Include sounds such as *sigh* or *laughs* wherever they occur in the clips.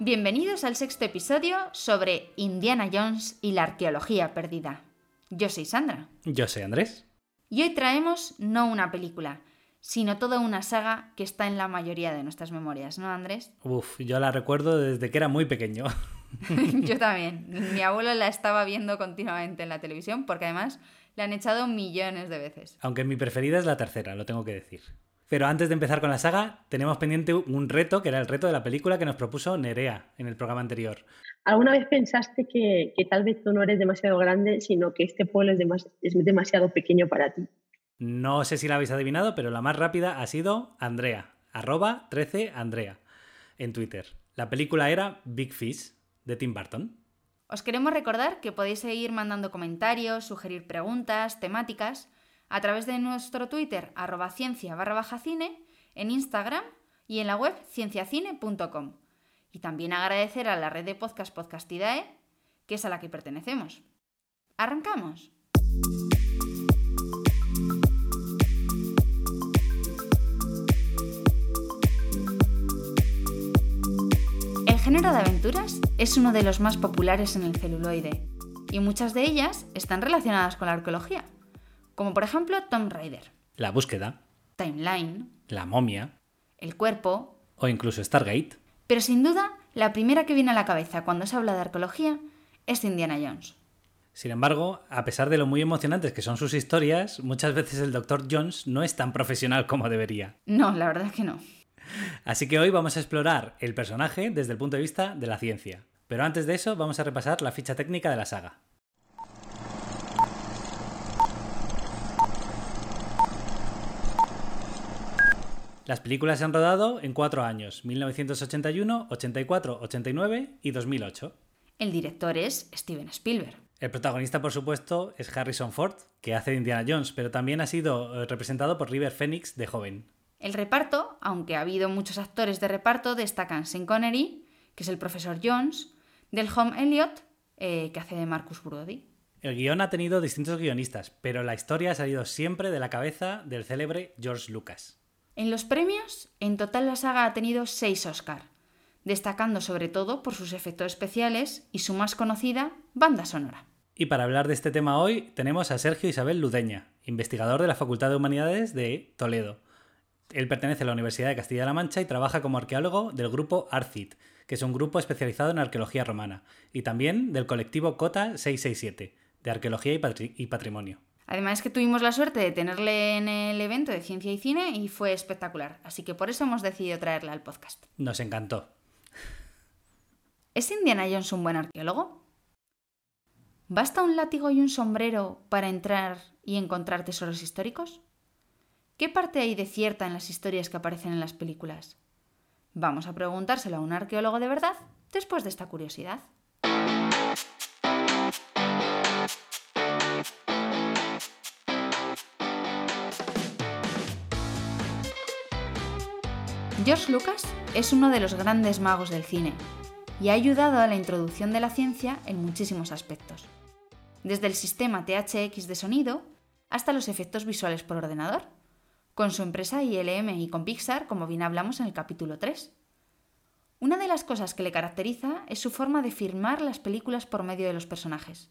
Bienvenidos al sexto episodio sobre Indiana Jones y la arqueología perdida. Yo soy Sandra. Yo soy Andrés. Y hoy traemos no una película, sino toda una saga que está en la mayoría de nuestras memorias, ¿no, Andrés? Uf, yo la recuerdo desde que era muy pequeño. *laughs* *laughs* yo también. Mi abuelo la estaba viendo continuamente en la televisión porque además la han echado millones de veces. Aunque mi preferida es la tercera, lo tengo que decir. Pero antes de empezar con la saga, tenemos pendiente un reto, que era el reto de la película que nos propuso Nerea en el programa anterior. ¿Alguna vez pensaste que, tal vez tú no eres demasiado grande, sino que este pueblo es, es demasiado pequeño para ti? No sé si la habéis adivinado, pero la más rápida ha sido Andrea, arroba 13 Andrea, en Twitter. La película era Big Fish, de Tim Burton. Os queremos recordar que podéis seguir mandando comentarios, sugerir preguntas, temáticas a través de nuestro Twitter arroba ciencia barra baja cine, en Instagram y en la web cienciacine.com. Y también agradecer a la red de podcast Podcastidae, que es a la que pertenecemos. ¡Arrancamos! El género de aventuras es uno de los más populares en el celuloide, y muchas de ellas están relacionadas con la arqueología como por ejemplo Tomb Raider. La búsqueda. Timeline. La momia. El cuerpo. O incluso Stargate. Pero sin duda, la primera que viene a la cabeza cuando se habla de arqueología es Indiana Jones. Sin embargo, a pesar de lo muy emocionantes que son sus historias, muchas veces el Dr. Jones no es tan profesional como debería. No, la verdad es que no. Así que hoy vamos a explorar el personaje desde el punto de vista de la ciencia. Pero antes de eso, vamos a repasar la ficha técnica de la saga. Las películas se han rodado en cuatro años, 1981, 84, 89 y 2008. El director es Steven Spielberg. El protagonista, por supuesto, es Harrison Ford, que hace de Indiana Jones, pero también ha sido eh, representado por River Phoenix de joven. El reparto, aunque ha habido muchos actores de reparto, destacan Sean Connery, que es el profesor Jones, del Home Elliot, eh, que hace de Marcus Brody. El guion ha tenido distintos guionistas, pero la historia ha salido siempre de la cabeza del célebre George Lucas. En los premios, en total la saga ha tenido seis Oscar, destacando sobre todo por sus efectos especiales y su más conocida banda sonora. Y para hablar de este tema hoy tenemos a Sergio Isabel Ludeña, investigador de la Facultad de Humanidades de Toledo. Él pertenece a la Universidad de Castilla-La Mancha y trabaja como arqueólogo del grupo ARCIT, que es un grupo especializado en arqueología romana, y también del colectivo COTA 667, de arqueología y, patrimonio. Además que tuvimos la suerte de tenerle en el evento de ciencia y cine y fue espectacular, así que por eso hemos decidido traerle al podcast. Nos encantó. ¿Es Indiana Jones un buen arqueólogo? ¿Basta un látigo y un sombrero para entrar y encontrar tesoros históricos? ¿Qué parte hay de cierta en las historias que aparecen en las películas? Vamos a preguntárselo a un arqueólogo de verdad después de esta curiosidad. George Lucas es uno de los grandes magos del cine y ha ayudado a la introducción de la ciencia en muchísimos aspectos, desde el sistema THX de sonido hasta los efectos visuales por ordenador, con su empresa ILM y con Pixar, como bien hablamos en el capítulo 3. Una de las cosas que le caracteriza es su forma de filmar las películas por medio de los personajes.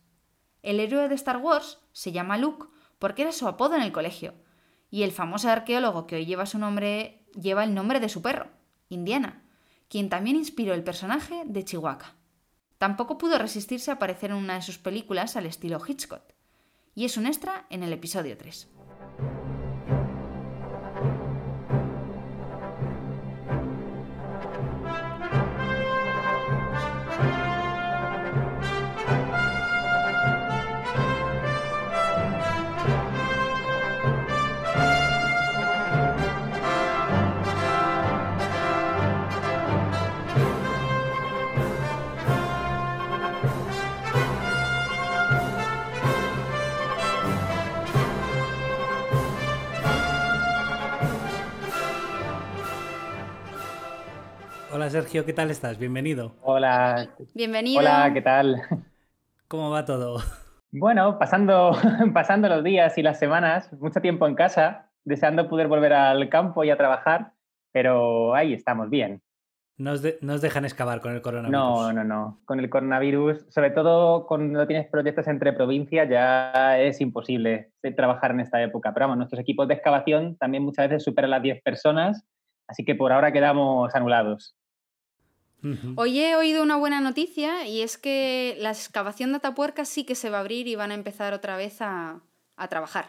El héroe de Star Wars se llama Luke porque era su apodo en el colegio, y el famoso arqueólogo que hoy lleva su nombre lleva el nombre de su perro, Indiana, quien también inspiró el personaje de Chihuahua. Tampoco pudo resistirse a aparecer en una de sus películas al estilo Hitchcock, y es un extra en el episodio 3. Sergio, ¿qué tal estás? Bienvenido. Hola. Bienvenido. Hola, ¿qué tal? ¿Cómo va todo? Bueno, pasando, *laughs* pasando los días y las semanas, mucho tiempo en casa, deseando poder volver al campo y a trabajar, pero ahí estamos bien. No os, de- no os dejan excavar con el coronavirus. No, no, no. Con el coronavirus, sobre todo cuando tienes proyectos entre provincias, ya es imposible de trabajar en esta época. Pero vamos, nuestros equipos de excavación también muchas veces superan las 10 personas, así que por ahora quedamos anulados. Hoy he oído una buena noticia y es que la excavación de Atapuerca sí que se va a abrir y van a empezar otra vez a, a trabajar.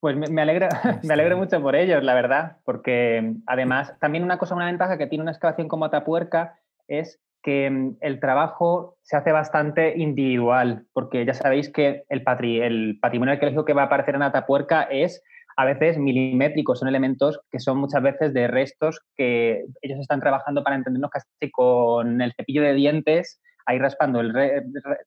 Pues me, me alegra, *laughs* me alegro mucho por ellos, la verdad, porque además también una cosa, una ventaja que tiene una excavación como Atapuerca es que mm, el trabajo se hace bastante individual, porque ya sabéis que el, patri- el patrimonio arqueológico que va a aparecer en Atapuerca es a veces milimétrico, son elementos que son muchas veces de restos que ellos están trabajando para entendernos casi con el cepillo de dientes, ahí raspando,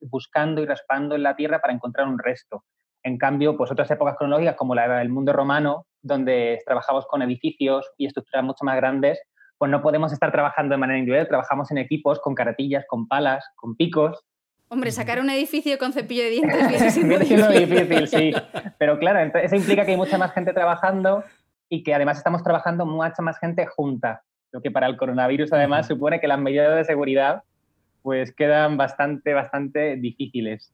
buscando y raspando en la tierra para encontrar un resto. En cambio, pues otras épocas cronológicas como la del mundo romano, donde trabajamos con edificios y estructuras mucho más grandes, pues no podemos estar trabajando de manera individual, trabajamos en equipos con carretillas, con palas, con picos. Hombre, sacar un edificio con cepillo de dientes *laughs* siendo difícil. difícil, sí. Pero claro, eso implica que hay mucha más gente trabajando y que además estamos trabajando mucha más gente junta, lo que para el coronavirus además supone que las medidas de seguridad pues quedan bastante, bastante difíciles.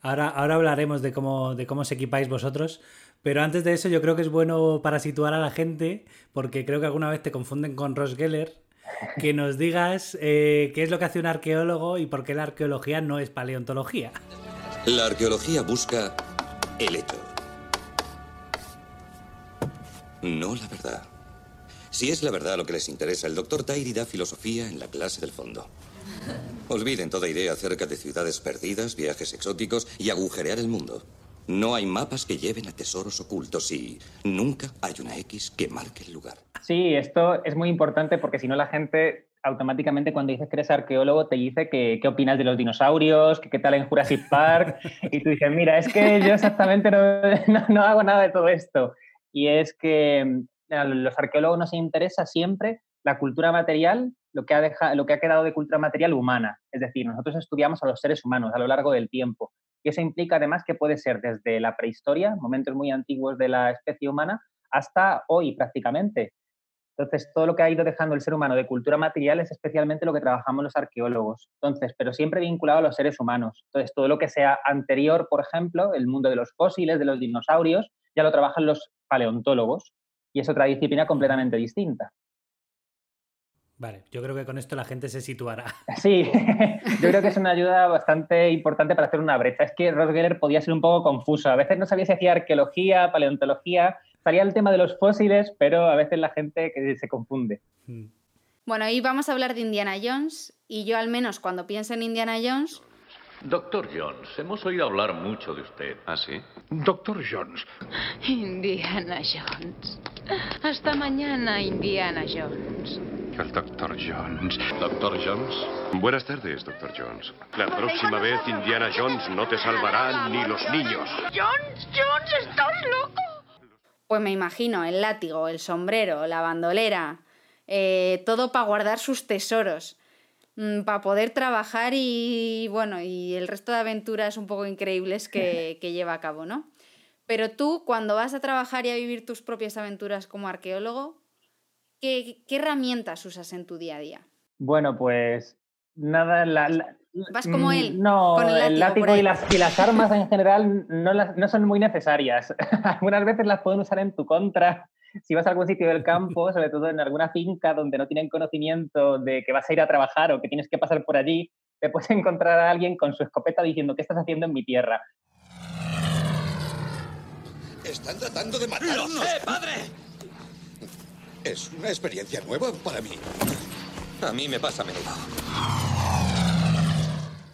Ahora, ahora hablaremos de cómo, de cómo os equipáis vosotros, pero antes de eso yo creo que es bueno para situar a la gente, porque creo que alguna vez te confunden con Ross Geller, que nos digas eh, qué es lo que hace un arqueólogo y por qué la arqueología no es paleontología. La arqueología busca el hecho. No la verdad. Si es la verdad lo que les interesa, el doctor Tairi da filosofía en la clase del fondo. Olviden toda idea acerca de ciudades perdidas, viajes exóticos y agujerear el mundo. No hay mapas que lleven a tesoros ocultos y nunca hay una X que marque el lugar. Sí, esto es muy importante porque si no la gente automáticamente cuando dices que eres arqueólogo te dice que qué opinas de los dinosaurios, que qué tal en Jurassic Park *laughs* y tú dices, mira, es que yo exactamente no, no- no hago nada de todo esto. Y es que mm, a los arqueólogos nos interesa siempre la cultura material, lo que, ha deja- lo que ha quedado de cultura material humana. Es decir, nosotros estudiamos a los seres humanos a lo largo del tiempo. Y eso implica además que puede ser desde la prehistoria, momentos muy antiguos de la especie humana, hasta hoy prácticamente. Entonces, todo lo que ha ido dejando el ser humano de cultura material es especialmente lo que trabajamos los arqueólogos. Entonces, pero siempre vinculado a los seres humanos. Entonces, todo lo que sea anterior, por ejemplo, el mundo de los fósiles, de los dinosaurios, ya lo trabajan los paleontólogos y es otra disciplina completamente distinta. Vale, yo creo que con esto la gente se situará. *laughs* Sí, *laughs* yo creo que es una ayuda bastante importante para hacer una brecha. Es que Ross Geller podía ser un poco confuso. A veces no sabía si hacía arqueología, paleontología, salía el tema de los fósiles, pero a veces la gente que se confunde. Mm. Bueno, hoy vamos a hablar de Indiana Jones y yo al menos cuando pienso en Indiana Jones, Doctor Jones, hemos oído hablar mucho de usted. ¿Ah, sí? Doctor Jones, Indiana Jones. Hasta mañana, Indiana Jones. El Doctor Jones. ¿Doctor Jones? Buenas tardes, Doctor Jones. La próxima vez Indiana Jones no te salvará ni los niños. Jones, Jones, estás loco. pues me imagino el látigo, el sombrero, la bandolera, eh, todo para guardar sus tesoros, para poder trabajar y bueno, y el resto de aventuras un poco increíbles que, *laughs* que lleva a cabo, ¿no? Pero tú, cuando vas a trabajar y a vivir tus propias aventuras como arqueólogo, ¿qué, qué herramientas usas en tu día a día? Bueno, pues nada, la- la- Vas como mm, él, No, con el el látigo látigo, por ahí. y, las, y las armas en general no, las- no son muy necesarias. *laughs* Algunas veces las pueden usar en tu contra si vas a algún sitio del campo, sobre todo en alguna finca donde no tienen conocimiento de que vas a ir a trabajar o que tienes que pasar por allí, te puedes *laughs* encontrar a alguien con su escopeta diciendo, ¿qué estás haciendo en mi tierra? Están tratando de matarnos. ¡Lo sé, padre! Es una experiencia nueva para mí. A mí me pasa a menudo.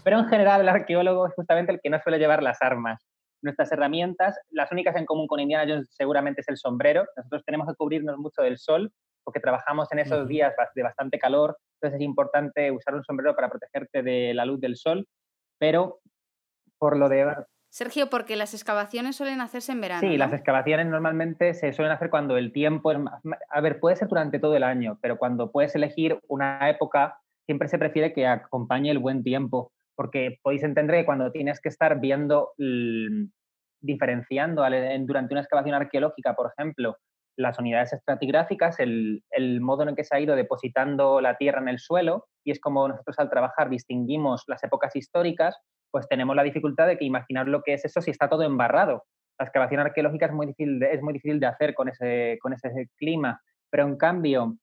Pero en general el arqueólogo es justamente el que no suele llevar las armas. Nuestras herramientas, las únicas en común con Indiana Jones seguramente es el sombrero. Nosotros tenemos que cubrirnos mucho del sol porque trabajamos en esos días de bastante calor, entonces es importante usar un sombrero para protegerte de la luz del sol, pero por lo de Sergio, porque las excavaciones suelen hacerse en verano. Sí, ¿no? las excavaciones normalmente se suelen hacer cuando el tiempo es más... A ver, puede ser durante todo el año, pero cuando puedes elegir una época, siempre se prefiere que acompañe el buen tiempo, porque podéis entender que cuando tienes que estar viendo, l- diferenciando durante una excavación arqueológica, por ejemplo, las unidades estratigráficas, el, el modo en el que se ha ido depositando la tierra en el suelo, y es como nosotros al trabajar distinguimos las épocas históricas, pues tenemos la dificultad de que imaginar lo que es eso si está todo embarrado. La excavación arqueológica es muy difícil de, es muy difícil de hacer con ese, con ese clima, pero en cambio,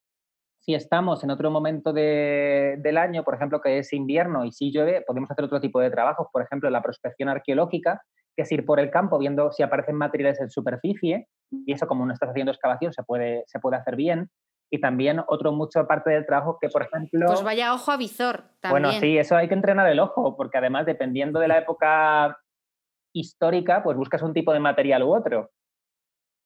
si estamos en otro momento de- del año, por ejemplo, que es invierno y si llueve, podemos hacer otro tipo de trabajos, por ejemplo, la prospección arqueológica, que es ir por el campo viendo si aparecen materiales en superficie, y eso como no estás haciendo excavación se puede, se puede hacer bien. Y también otro mucho parte del trabajo que, por ejemplo... Pues vaya ojo a visor también. Bueno, sí, eso hay que entrenar el ojo, porque además, dependiendo de la época histórica, pues buscas un tipo de material u otro.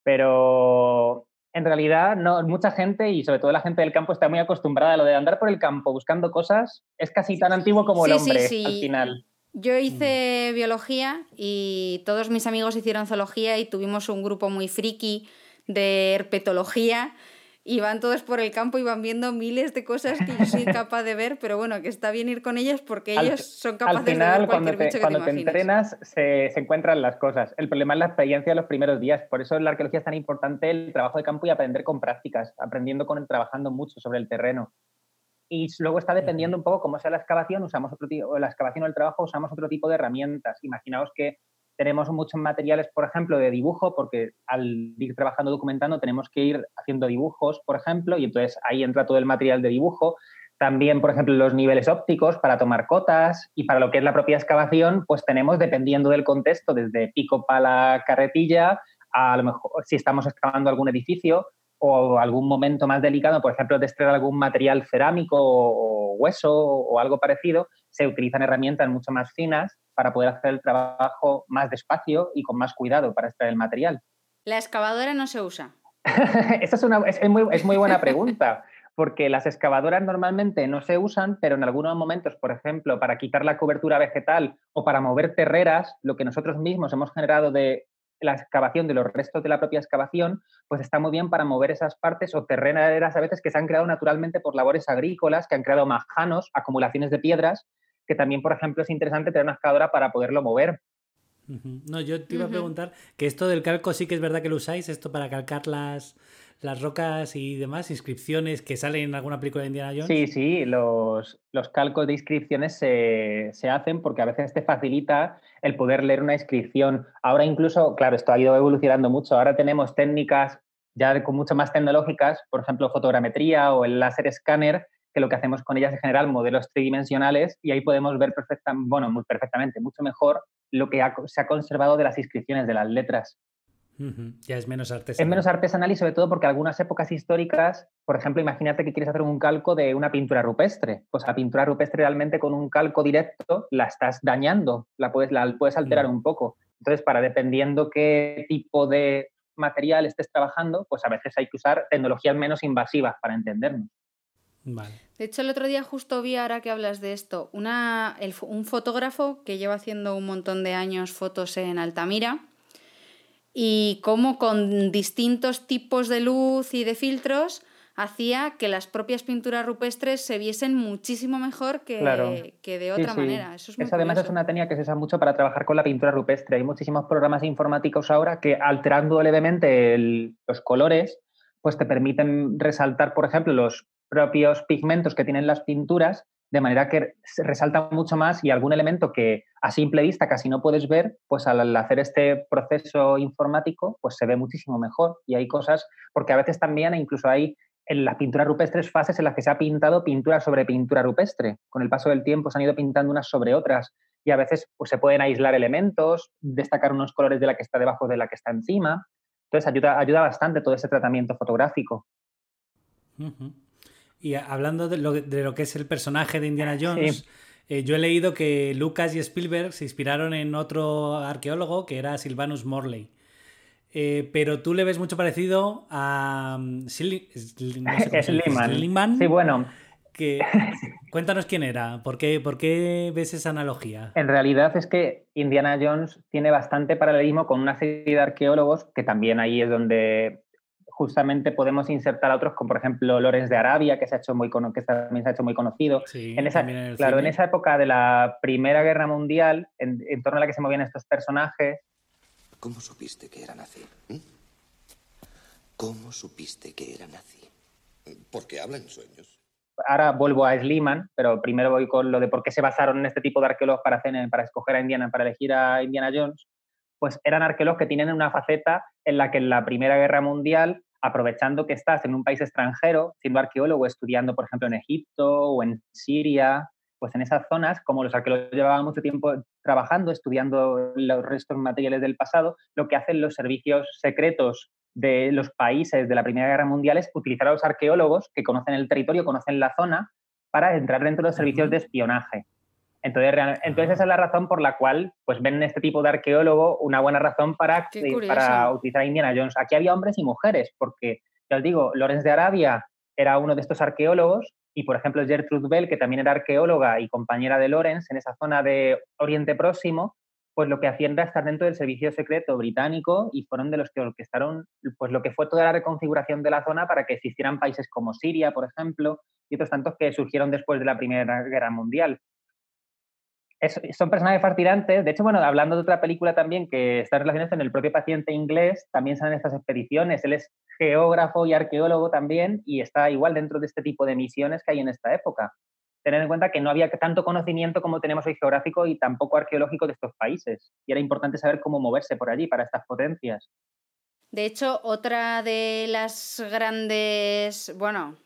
Pero en realidad, no, mucha gente, y sobre todo la gente del campo, está muy acostumbrada a lo de andar por el campo buscando cosas. Es casi tan antiguo como el Sí, sí, hombre sí. al final. Yo hice biología y todos mis amigos hicieron zoología y tuvimos un grupo muy friki de herpetología y van todos por el campo y van viendo miles de cosas que yo soy capaz de ver, pero bueno, que está bien ir con ellos porque Al- ellos son Al capaces de ver cuando cualquier te, bicho que cuando te te entrenas, se, se encuentran las cosas. El problema es la experiencia de los primeros días. Por eso en la arqueología es tan importante el trabajo de campo y aprender con prácticas, aprendiendo con trabajando mucho sobre el terreno. Y luego está dependiendo un poco cómo sea la excavación, usamos otro tipo, la excavación o el trabajo, usamos otro tipo de herramientas. Imaginaos que tenemos muchos materiales, por ejemplo, de dibujo, porque al ir trabajando documentando tenemos que ir haciendo dibujos, por ejemplo, y entonces ahí entra todo el material de dibujo. También, por ejemplo, los niveles ópticos para tomar cotas y para lo que es la propia excavación, pues tenemos, dependiendo del contexto, desde pico para carretilla, a lo mejor si estamos excavando algún edificio o algún momento más delicado, por ejemplo, de extraer algún material cerámico o hueso o algo parecido, se utilizan herramientas mucho más finas para poder hacer el trabajo más despacio y con más cuidado para extraer el material. La excavadora no se usa. *laughs* Esa es, una, es, es muy, es muy buena pregunta, porque las excavadoras normalmente no se usan, pero en algunos momentos, por ejemplo, para quitar la cobertura vegetal o para mover terreras, lo que nosotros mismos hemos generado de la excavación de los restos de la propia excavación, pues está muy bien para mover esas partes o terrenas a veces que se han creado naturalmente por labores agrícolas, que han creado majanos, acumulaciones de piedras, que también, por ejemplo, es interesante tener una excavadora para poderlo mover. No, yo te iba a preguntar que esto del calco sí que es verdad que lo usáis, esto para calcar las, las rocas y demás, inscripciones que salen en alguna película de Indiana Jones. Sí, sí, los, los calcos de inscripciones se, se hacen porque a veces te facilita el poder leer una inscripción. Ahora incluso, claro, esto ha ido evolucionando mucho. Ahora tenemos técnicas ya con mucho más tecnológicas, por ejemplo, fotogrametría o el láser escáner, que lo que hacemos con ellas es generar modelos tridimensionales y ahí podemos ver perfecta, bueno, muy perfectamente, mucho mejor lo que ha- se ha conservado de las inscripciones, de las letras. Ya es menos artesanal. Es menos artesanal y sobre todo porque algunas épocas históricas, por ejemplo, imagínate que quieres hacer un calco de una pintura rupestre. Pues la pintura rupestre realmente con un calco directo la estás dañando, la puedes, la puedes alterar un poco. Entonces, para dependiendo qué tipo de material estés trabajando, pues a veces hay que usar tecnologías menos invasivas para entendernos. Vale. De hecho, el otro día justo vi, ahora que hablas de esto, una, el un fotógrafo que lleva haciendo un montón de años fotos en Altamira y cómo con distintos tipos de luz y de filtros hacía que las propias pinturas rupestres se viesen muchísimo mejor que, Claro. que de otra sí. manera. Eso es muy además es una técnica que se usa mucho para trabajar con la pintura rupestre. Hay muchísimos programas informáticos ahora que alterando levemente el- los colores, pues te permiten resaltar, por ejemplo, los propios pigmentos que tienen las pinturas de manera que resalta mucho más y algún elemento que a simple vista casi no puedes ver, pues al hacer este proceso informático, pues se ve muchísimo mejor. Y hay cosas, porque a veces también incluso hay en las pinturas rupestres fases en las que se ha pintado pintura sobre pintura rupestre. Con el paso del tiempo se han ido pintando unas sobre otras y a veces pues, se pueden aislar elementos, destacar unos colores de la que está debajo de la que está encima. Entonces ayuda, ayuda bastante todo ese tratamiento fotográfico. Y hablando de lo, que es el personaje de Indiana Jones, eh, yo he leído que Lucas y Spielberg se inspiraron en otro arqueólogo que era Silvanus Morley. Eh, pero tú le ves mucho parecido a um, Sliman. *laughs* Sí, bueno. Que, *laughs* cuéntanos quién era, ¿Por qué, ¿por qué ves esa analogía? En realidad es que Indiana Jones tiene bastante paralelismo con una serie de arqueólogos que también ahí es donde justamente podemos insertar a otros, como por ejemplo Lorenz de Arabia, que, se ha hecho muy, que también se ha hecho muy conocido. en esa, claro, en esa época de la Primera Guerra Mundial, en, torno a la que se movían estos personajes. ¿Cómo supiste que era nazi? ¿Mm? ¿Cómo supiste que era nazi? Porque habla en sueños. Ahora vuelvo a Sliman, pero primero voy con lo de por qué se basaron en este tipo de arqueólogos para, hacer, para escoger a Indiana, para elegir a Indiana Jones pues eran arqueólogos que tienen una faceta en la que en la Primera Guerra Mundial, aprovechando que estás en un país extranjero, siendo arqueólogo, estudiando, por ejemplo, en Egipto o en Siria, pues en esas zonas, como los arqueólogos llevaban mucho tiempo trabajando, estudiando los restos materiales del pasado, lo que hacen los servicios secretos de los países de la Primera Guerra Mundial es utilizar a los arqueólogos que conocen el territorio, conocen la zona, para entrar dentro de los servicios de espionaje. Entonces, entonces esa es la razón por la cual pues ven en este tipo de arqueólogo una buena razón para, para utilizar a Indiana Jones. Aquí había hombres y mujeres, porque ya os digo, Lorenz de Arabia era uno de estos arqueólogos y, por ejemplo, Gertrude Bell, que también era arqueóloga y compañera de Lorenz en esa zona de Oriente Próximo, pues lo que hacían era estar dentro del servicio secreto británico y fueron de los que orquestaron pues lo que fue toda la reconfiguración de la zona para que existieran países como Siria, por ejemplo, y otros tantos que surgieron después de la Primera Guerra Mundial son personajes fascinantes. De hecho, bueno, hablando de otra película también que está relacionada en el propio paciente inglés, también salen estas expediciones. Él es geógrafo y arqueólogo también y está igual dentro de este tipo de misiones que hay en esta época. Tener en cuenta que no había tanto conocimiento como tenemos hoy geográfico y tampoco arqueológico de estos países. Y era importante saber cómo moverse por allí para estas potencias. De hecho, otra de las grandes, bueno,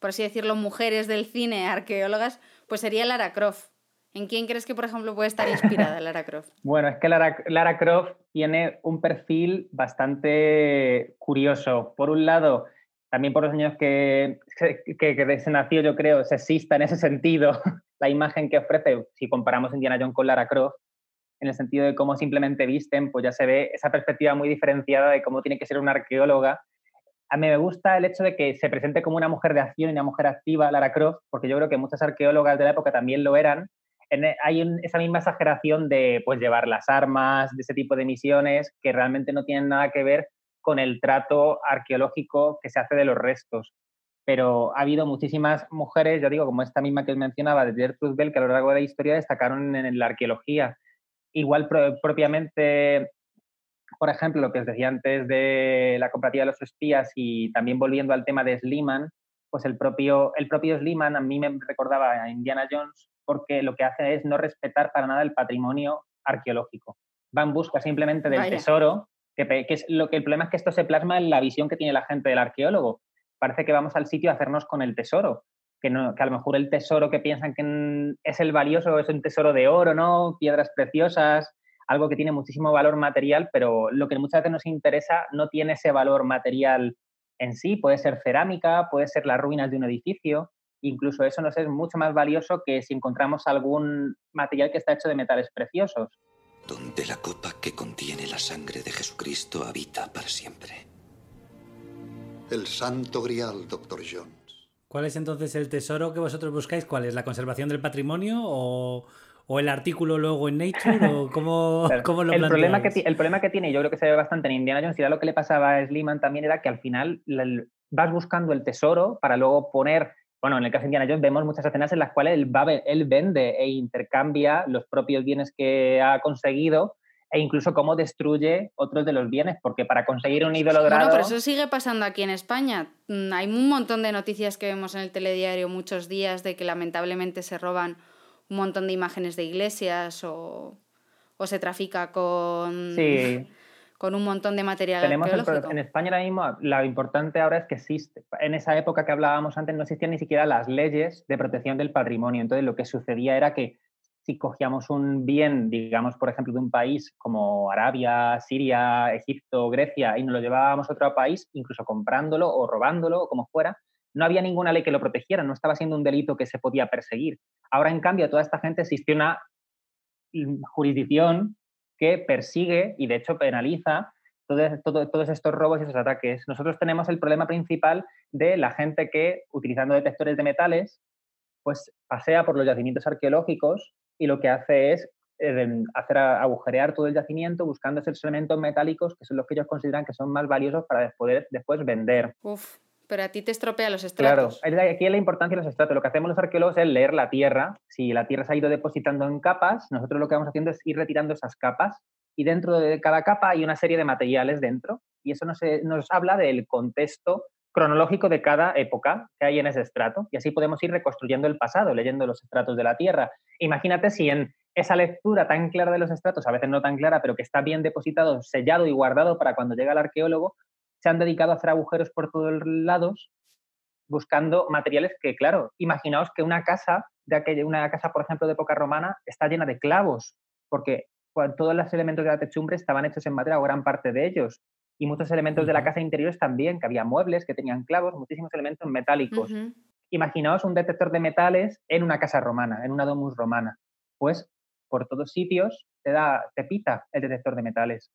por así decirlo, mujeres del cine, arqueólogas, pues sería Lara Croft ¿En quién crees que, por ejemplo, puede estar inspirada Lara Croft? *laughs* bueno, es que Lara, Croft tiene un perfil bastante curioso. Por un lado, también por los años que, que, se nació, yo creo, sexista en ese sentido, *laughs* la imagen que ofrece, si comparamos Indiana Jones con Lara Croft, en el sentido de cómo simplemente visten, pues ya se ve esa perspectiva muy diferenciada de cómo tiene que ser una arqueóloga. A mí me gusta el hecho de que se presente como una mujer de acción y una mujer activa, Lara Croft, porque yo creo que muchas arqueólogas de la época también lo eran, e, hay esa misma exageración de pues, llevar las armas, de ese tipo de misiones, que realmente no tienen nada que ver con el trato arqueológico que se hace de los restos. Pero ha habido muchísimas mujeres, ya digo, como esta misma que os mencionaba, de Gertrude Bell, que a lo largo de la historia destacaron en, la arqueología. Igual propiamente, por ejemplo, lo que os decía antes de la comparativa de los espías y también volviendo al tema de Sliman, pues el propio, el propio Sliman a mí me recordaba a Indiana Jones porque lo que hace es no respetar para nada el patrimonio arqueológico. Va en busca simplemente del tesoro, que, es lo que el problema es que esto se plasma en la visión que tiene la gente del arqueólogo. Parece que vamos al sitio a hacernos con el tesoro, que, no, que a lo mejor el tesoro que piensan que es el valioso es un tesoro de oro, ¿no? Piedras preciosas, algo que tiene muchísimo valor material, pero lo que muchas veces nos interesa no tiene ese valor material en sí, puede ser cerámica, puede ser las ruinas de un edificio, incluso eso nos es mucho más valioso que si encontramos algún material que está hecho de metales preciosos. Donde la copa que contiene la sangre de Jesucristo habita para siempre. El santo grial, doctor Jones. ¿Cuál es entonces el tesoro que vosotros buscáis? ¿Cuál es la conservación del patrimonio o, el artículo luego en Nature? ¿O *laughs* cómo, lo el problema, que, el problema que tiene, yo creo que se ve bastante en Indiana Jones, y era lo que le pasaba a Sliman también, era que al final vas buscando el tesoro para luego poner bueno, en el caso de Indiana Jones vemos muchas escenas en las cuales él, va, él vende e intercambia los propios bienes que ha conseguido e incluso cómo destruye otros de los bienes, porque para conseguir un ídolo dorado... Bueno, pero eso sigue pasando aquí en España. Mm, Hay un montón de noticias que vemos en el telediario muchos días de que lamentablemente se roban un montón de imágenes de iglesias o, o se trafica con, Sí. Con un montón de material Tenemos arqueológico. en España ahora mismo, lo importante ahora es que existe. En esa época que hablábamos antes no existían ni siquiera las leyes de protección del patrimonio. Entonces lo que sucedía era que si cogíamos un bien, digamos, por ejemplo, de un país como Arabia, Siria, Egipto, Grecia, y nos lo llevábamos a otro país, incluso comprándolo o robándolo o como fuera, no había ninguna ley que lo protegiera, no estaba siendo un delito que se podía perseguir. Ahora, en cambio, toda esta gente existe una mm, jurisdicción que persigue y de hecho penaliza todo- todo- todos estos robos y esos ataques. Nosotros tenemos el problema principal de la gente que, utilizando detectores de metales, pues pasea por los yacimientos arqueológicos y lo que hace es eh, hacer agujerear todo el yacimiento buscando esos elementos metálicos que son los que ellos consideran que son más valiosos para poder después vender. Pero a ti te estropea los Claro, estratos. es de aquí es la importancia de los estratos. Lo que hacemos los arqueólogos es leer la tierra. Si la tierra se ha ido depositando en capas, nosotros lo que vamos haciendo es ir retirando esas capas y dentro de cada capa hay una serie de materiales dentro y eso nos, eh, nos habla del contexto cronológico de cada época que hay en ese estrato y así podemos ir reconstruyendo el pasado, leyendo los estratos de la Tierra. Imagínate si en esa lectura tan clara de los estratos, a veces no tan clara, pero que está bien depositado, sellado y guardado para cuando llega el arqueólogo, se han dedicado a hacer agujeros por todos lados buscando materiales que, claro, imaginaos que una casa, de aquella, una casa, por ejemplo, de época romana, está llena de clavos, porque todos los elementos de la techumbre estaban hechos en madera, o gran parte de ellos, y muchos elementos de la casa interiores también, que había muebles que tenían clavos, muchísimos elementos metálicos. Imaginaos un detector de metales en una casa romana, en una domus romana. Pues por todos sitios te, da, te pita el detector de metales.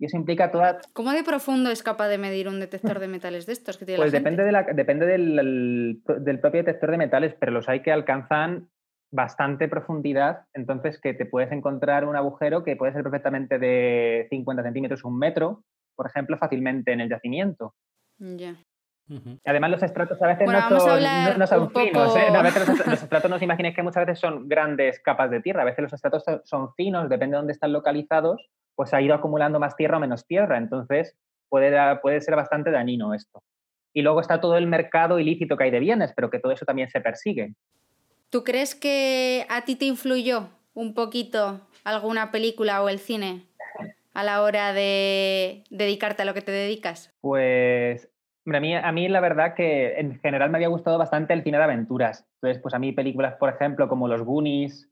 Y eso implica toda, ¿Cómo de profundo es capaz de medir un detector de metales de estos que tiene Pues la gente? depende, de la, depende del, el- del propio detector de metales, pero los hay que alcanzan bastante profundidad, entonces que te puedes encontrar un agujero que puede ser perfectamente de 50 centímetros, un metro, por ejemplo, fácilmente en el yacimiento. Ya. Ujú. Además, los estratos a veces Bueno, no son, no- no son un finos. ¿eh? poco- No, a veces *laughs* los, est- los estratos no os imaginéis que muchas veces son grandes capas de tierra. A veces los estratos son- son finos, depende de dónde están localizados, pues ha ido acumulando más tierra o menos tierra. Entonces, puede, puede ser bastante dañino esto. Y luego está todo el mercado ilícito que hay de bienes, pero que todo eso también se persigue. ¿Tú crees que a ti te influyó un poquito alguna película o el cine a la hora de dedicarte a lo que te dedicas? Pues hombre, a mí, a mí la verdad que en general me había gustado bastante el cine de aventuras. Entonces, pues a mí películas, por ejemplo, como Los Goonies,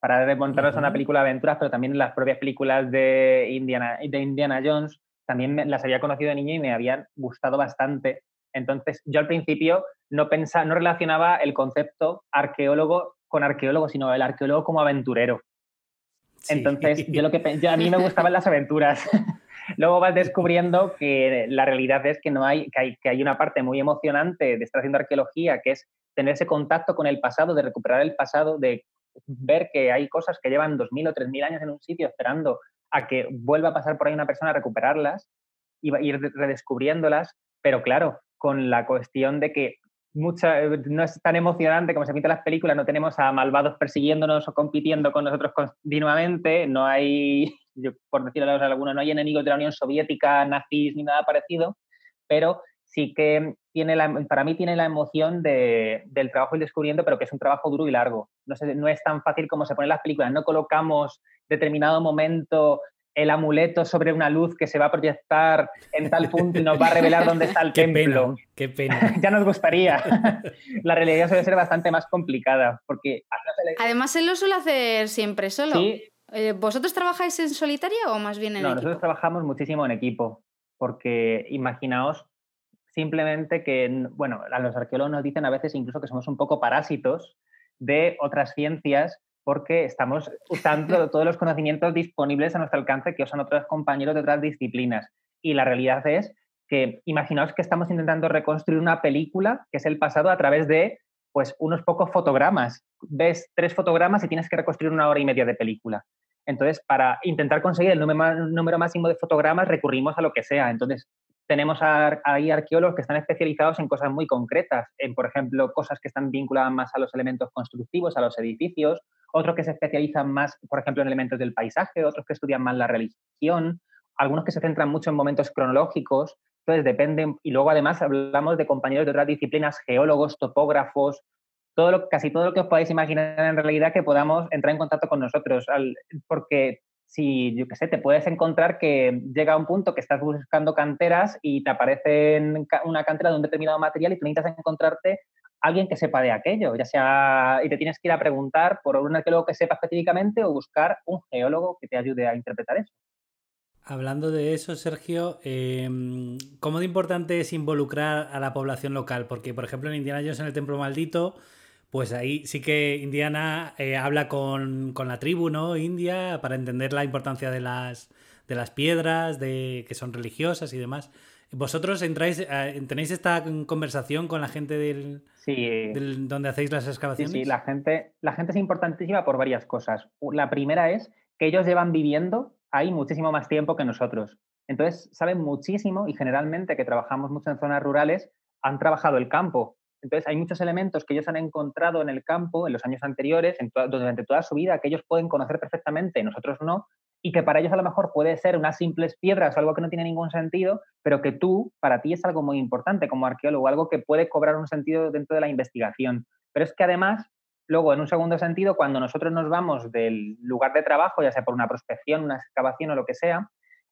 para remontarnos a una película de aventuras, pero también las propias películas de Indiana, de Indiana Jones, también me- las había conocido de niño y me habían gustado bastante. Entonces, yo al principio no pensaba, no relacionaba el concepto arqueólogo con arqueólogo, sino el arqueólogo como aventurero. Sí. Entonces, yo lo que yo- a mí me gustaban las aventuras. *laughs* Luego vas descubriendo que la realidad es que no hay que, hay, que hay una parte muy emocionante de estar haciendo arqueología, que es tener ese contacto con el pasado, de recuperar el pasado, de ver que hay cosas que llevan 2.000 o 3.000 años en un sitio esperando a que vuelva a pasar por ahí una persona a recuperarlas y va ir de- redescubriéndolas, pero claro, con la cuestión de que mucha, eh, no es tan emocionante como se pinta en las películas, no tenemos a malvados persiguiéndonos o compitiendo con nosotros continuamente, no hay, *laughs* por decirlo a alguno, no hay enemigos de la Unión Soviética, nazis ni nada parecido, pero sí que tiene la, para mí tiene la emoción de- del trabajo y descubriendo, pero que es un trabajo duro y largo. No, sé, no es tan fácil como se pone en las películas, no colocamos determinado momento el amuleto sobre una luz que se va a proyectar en tal punto y nos va a revelar dónde está el Qué templo. pena, qué pena. *laughs* ya nos gustaría. *laughs* la realidad suele ser bastante más complicada porque Además, él lo suele hacer siempre solo. Sí. Eh, ¿Vosotros trabajáis en solitario o más bien en no, equipo? nosotros trabajamos muchísimo en equipo porque imaginaos simplemente que, bueno, a los arqueólogos nos dicen a veces incluso que somos un poco parásitos de otras ciencias porque estamos usando *laughs* todos los conocimientos disponibles a nuestro alcance que usan otros compañeros de otras disciplinas. Y la realidad es que imaginaos que estamos intentando reconstruir una película que es el pasado a través de pues unos pocos fotogramas. Ves tres fotogramas y tienes que reconstruir una hora y media de película. Entonces, para intentar conseguir el número máximo de fotogramas, recurrimos a lo que sea. Entonces, tenemos ahí arqueólogos que están especializados en cosas muy concretas, en, por ejemplo, cosas que están vinculadas más a los elementos constructivos, a los edificios, otros que se especializan más, por ejemplo, en elementos del paisaje, otros que estudian más la religión, algunos que se centran mucho en momentos cronológicos. Entonces, dependen. Y luego, además, hablamos de compañeros de otras disciplinas, geólogos, topógrafos, todo casi todo lo que os podáis imaginar en realidad que podamos entrar en contacto con nosotros. porque si, yo qué sé, te puedes encontrar que llega un punto que estás buscando canteras y te aparece una cantera de un determinado material y tú necesitas encontrarte alguien que sepa de aquello, ya sea, y te tienes que ir a preguntar por un arqueólogo que sepa específicamente o buscar un geólogo que te ayude a interpretar eso. Hablando de eso, Sergio, em, ¿cómo de importante es involucrar a la población local? Porque, por ejemplo, en Indiana Jones en el Templo Maldito, pues ahí sí que Indiana eh, habla con, la tribu, ¿no? India, para entender la importancia de las, de las piedras, de que son religiosas y demás. ¿Vosotros entráis, eh, tenéis esta conversación con la gente del, donde hacéis las excavaciones? Sí, sí, la gente, la gente es importantísima por varias cosas. La primera es que ellos llevan viviendo ahí muchísimo más tiempo que nosotros. Entonces, saben muchísimo y generalmente que trabajamos mucho en zonas rurales, han trabajado el campo. Entonces, hay muchos elementos que ellos han encontrado en el campo en los años anteriores, durante toda su vida, que ellos pueden conocer perfectamente, nosotros no, y que para ellos a lo mejor puede ser unas simples piedras o algo que no tiene ningún sentido, pero que tú, para ti es algo muy importante como arqueólogo, algo que puede cobrar un sentido dentro de la investigación. Pero es que además, luego, en un segundo sentido, cuando nosotros nos vamos del lugar de trabajo, ya sea por una prospección, una excavación o lo que sea,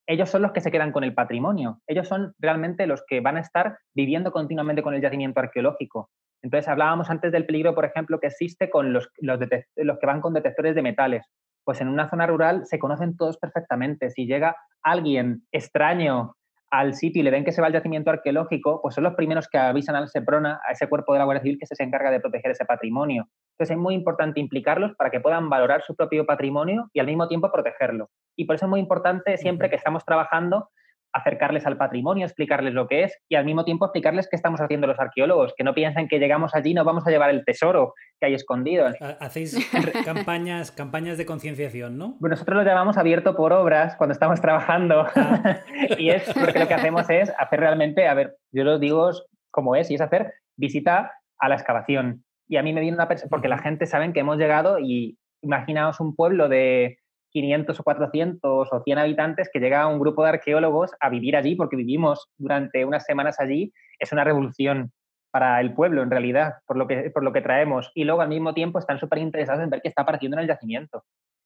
ellos son los que se quedan con el patrimonio. Ellos son realmente los que van a estar viviendo continuamente con el yacimiento arqueológico. Entonces, hablábamos antes del peligro, por ejemplo, que existe con los, que van con detectores de metales pues en una zona rural se conocen todos perfectamente. Si llega alguien extraño al sitio y le ven que se va al yacimiento arqueológico, pues son los primeros que avisan al SEPRONA, a ese cuerpo de la Guardia Civil que se encarga de proteger ese patrimonio. Entonces es muy importante implicarlos para que puedan valorar su propio patrimonio y al mismo tiempo protegerlo. Y por eso es muy importante siempre que estamos trabajando acercarles al patrimonio, explicarles lo que es y al mismo tiempo explicarles qué estamos haciendo los arqueólogos, que no piensen que llegamos allí y nos vamos a llevar el tesoro que hay escondido. Hacéis *laughs* campañas, campañas de concienciación, ¿no? Bueno, nosotros lo llamamos abierto por obras cuando estamos trabajando ah. *laughs* y es porque lo que hacemos es hacer realmente, a ver, yo lo digo como es, y es hacer visita a la excavación. Y a mí me viene una persona, porque la gente sabe que hemos llegado y imaginaos un pueblo de 500 o 400 o 100 habitantes que llega un grupo de arqueólogos a vivir allí porque vivimos durante unas semanas allí, es una revolución para el pueblo en realidad, por lo que, por lo que traemos. Y luego al mismo tiempo están súper interesados en ver qué está apareciendo en el yacimiento.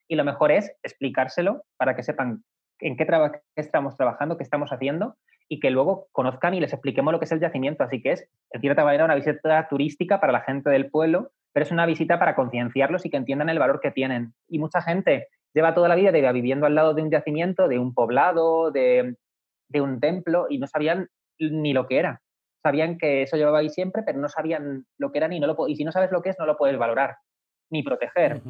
Y lo mejor es explicárselo para que sepan en qué, estamos trabajando, qué estamos haciendo y que luego conozcan y les expliquemos lo que es el yacimiento. Así que es, en cierta manera, una visita turística para la gente del pueblo, pero es una visita para concienciarlos y que entiendan el valor que tienen. Y mucha gente lleva toda la vida viviendo al lado de un yacimiento, de un poblado, de, un templo, y no sabían ni lo que era. Sabían que eso llevaba ahí siempre, pero no sabían lo que era ni no lo y si no sabes lo que es, no lo puedes valorar ni proteger.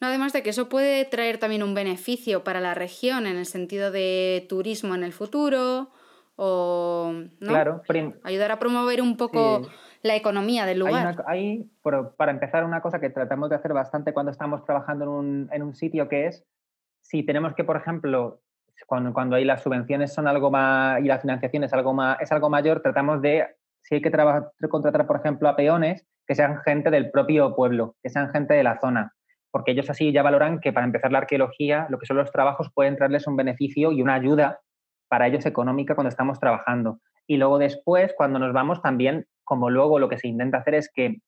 además de que eso puede traer también un beneficio para la región en el sentido de turismo en el futuro o claro, ayudar a promover un poco la economía del lugar. Hay, para empezar, una cosa que tratamos de hacer bastante cuando estamos trabajando en un, en un sitio que es, si tenemos que, por ejemplo, cuando, cuando hay las subvenciones son algo más y la financiación es algo, más, es algo mayor, tratamos de, si hay que contratar, por ejemplo, a peones, que sean gente del propio pueblo, que sean gente de la zona, porque ellos así ya valoran que para empezar la arqueología, lo que son los trabajos pueden traerles un beneficio y una ayuda para ellos económica cuando estamos trabajando. Y luego después, cuando nos vamos, también como luego lo que se intenta hacer es que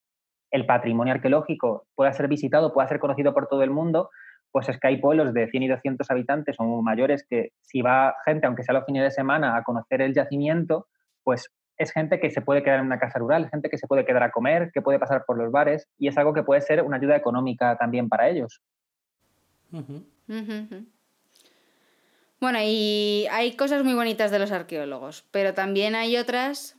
el patrimonio arqueológico pueda ser visitado, pueda ser conocido por todo el mundo, pues es que hay pueblos de 100 y 200 habitantes o mayores que si va gente, aunque sea los fines de semana, a conocer el yacimiento, pues es gente que se puede quedar en una casa rural, gente que se puede quedar a comer, que puede pasar por los bares y es algo que puede ser una ayuda económica también para ellos. Bueno, y hay cosas muy bonitas de los arqueólogos, pero también hay otras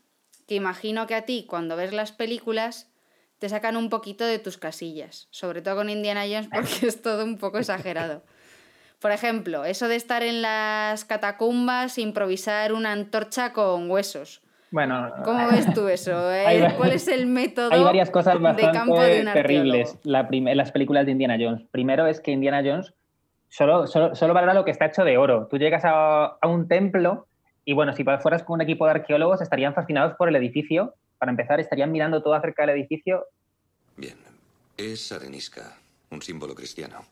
que imagino que a ti, cuando ves las películas, te sacan un poquito de tus casillas, sobre todo con Indiana Jones *laughs* porque es todo un poco exagerado. Por ejemplo, eso de estar en las catacumbas e improvisar una antorcha con huesos. Bueno, ¿cómo ves tú eso? *laughs* Eh? ¿Cuál es el método hay varias cosas de campo de un terribles la en las películas de Indiana Jones. Primero es que Indiana Jones solo, solo, solo valora lo que está hecho de oro. Tú llegas a, a un templo y bueno, si fueras con un equipo de arqueólogos, estarían fascinados por el edificio. Para empezar, estarían mirando todo acerca del edificio. Bien. es arenisca, un símbolo cristiano.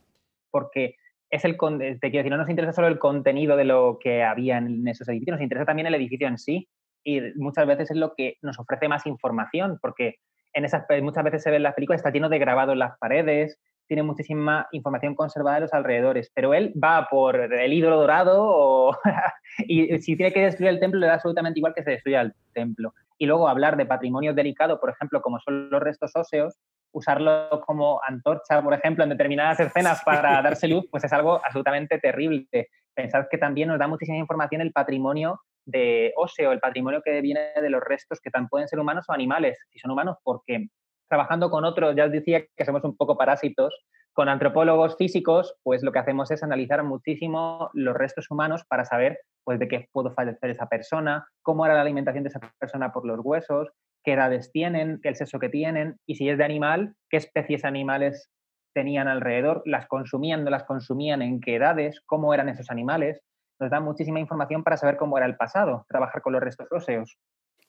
Porque es el te quiero decir, no nos interesa solo el contenido de lo que había en esos edificios, nos interesa también el edificio en sí. Y muchas veces es lo que nos ofrece más información, porque en esas, muchas veces se ve en las películas, está lleno de grabados en las paredes, tiene muchísima información conservada de los alrededores, pero él va por el ídolo dorado *laughs* y si tiene que destruir el templo le da absolutamente igual que se destruya el templo. Y luego hablar de patrimonio delicado, por ejemplo, como son los restos óseos, usarlo como antorcha, por ejemplo, en determinadas escenas para darse luz, *laughs* pues es algo absolutamente terrible. Pensad que también nos da muchísima información el patrimonio de óseo, el patrimonio que viene de los restos que tan pueden ser humanos o animales. Si son humanos, porque trabajando con otros, ya os decía que somos un poco parásitos, con antropólogos físicos, pues lo que hacemos es analizar muchísimo los restos humanos para saber pues, de qué pudo fallecer esa persona, cómo era la alimentación de esa persona por los huesos, qué edades tienen, qué el sexo que tienen, y si es de animal, qué especies animales tenían alrededor, las consumían, no las consumían, en qué edades, cómo eran esos animales. Nos da muchísima información para saber cómo era el pasado, trabajar con los restos óseos.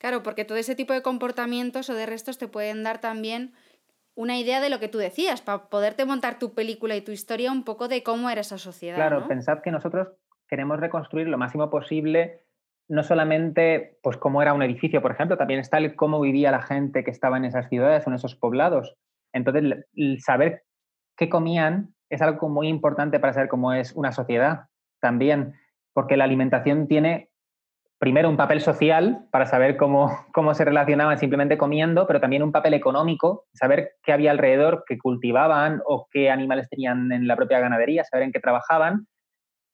Claro, porque todo ese tipo de comportamientos o de restos te pueden dar también una idea de lo que tú decías, para poderte montar tu película y tu historia un poco de cómo era esa sociedad. Claro, pensad que nosotros queremos reconstruir lo máximo posible, no solamente pues cómo era un edificio, por ejemplo, también está el cómo vivía la gente que estaba en esas ciudades o en esos poblados. Entonces, el saber qué comían es algo muy importante para saber cómo es una sociedad también, porque la alimentación tiene primero un papel social para saber cómo, *laughs* cómo se relacionaban simplemente comiendo, pero también un papel económico, saber qué había alrededor, qué cultivaban o qué animales tenían en la propia ganadería, saber en qué trabajaban.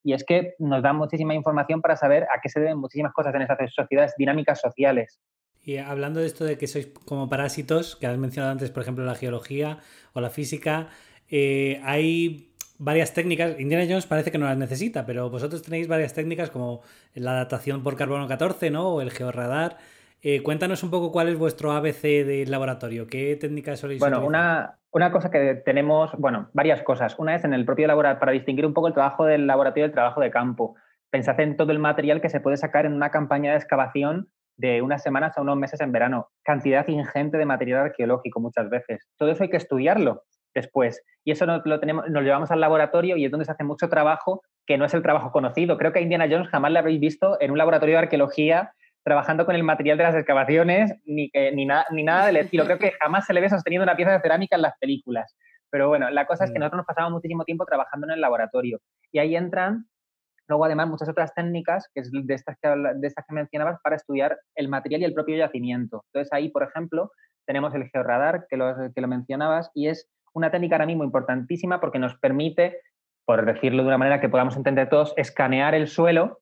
Y es que nos da muchísima información para saber a qué se deben muchísimas cosas en esas sociedades, dinámicas sociales. Y hablando de esto de que sois como parásitos, que has mencionado antes, por ejemplo, la geología o la física, eh, hay varias técnicas. Indiana Jones parece que no las necesita, pero vosotros tenéis varias técnicas como la datación por carbono 14, ¿no? O el georradar. Eh, cuéntanos un poco cuál es vuestro ABC del laboratorio. ¿Qué técnicas soléis Bueno, una, una, cosa que tenemos, bueno, varias cosas. Una es en el propio laboratorio, para distinguir un poco el trabajo del laboratorio del trabajo de campo. Pensad en todo el material que se puede sacar en una campaña de excavación de unas semanas a unos meses en verano. Cantidad ingente de material arqueológico muchas veces. Todo eso hay que estudiarlo después. Y eso nos lo, tenemos, nos llevamos al laboratorio y es donde se hace mucho trabajo que no es el trabajo conocido. Creo que a Indiana Jones jamás la habéis visto en un laboratorio de arqueología trabajando con el material de las excavaciones ni, ni, ni nada del estilo. Creo que jamás se le ve sosteniendo una pieza de cerámica en las películas. Pero bueno, la cosa es que mm. nosotros nos pasamos muchísimo tiempo trabajando en el laboratorio. Y ahí entran luego además muchas otras técnicas que es de estas que, de estas que mencionabas para estudiar el material y el propio yacimiento. Entonces ahí, por ejemplo, tenemos el georradar que lo, que lo mencionabas y es una técnica ahora mismo importantísima porque nos permite, por decirlo de una manera que podamos entender todos, escanear el suelo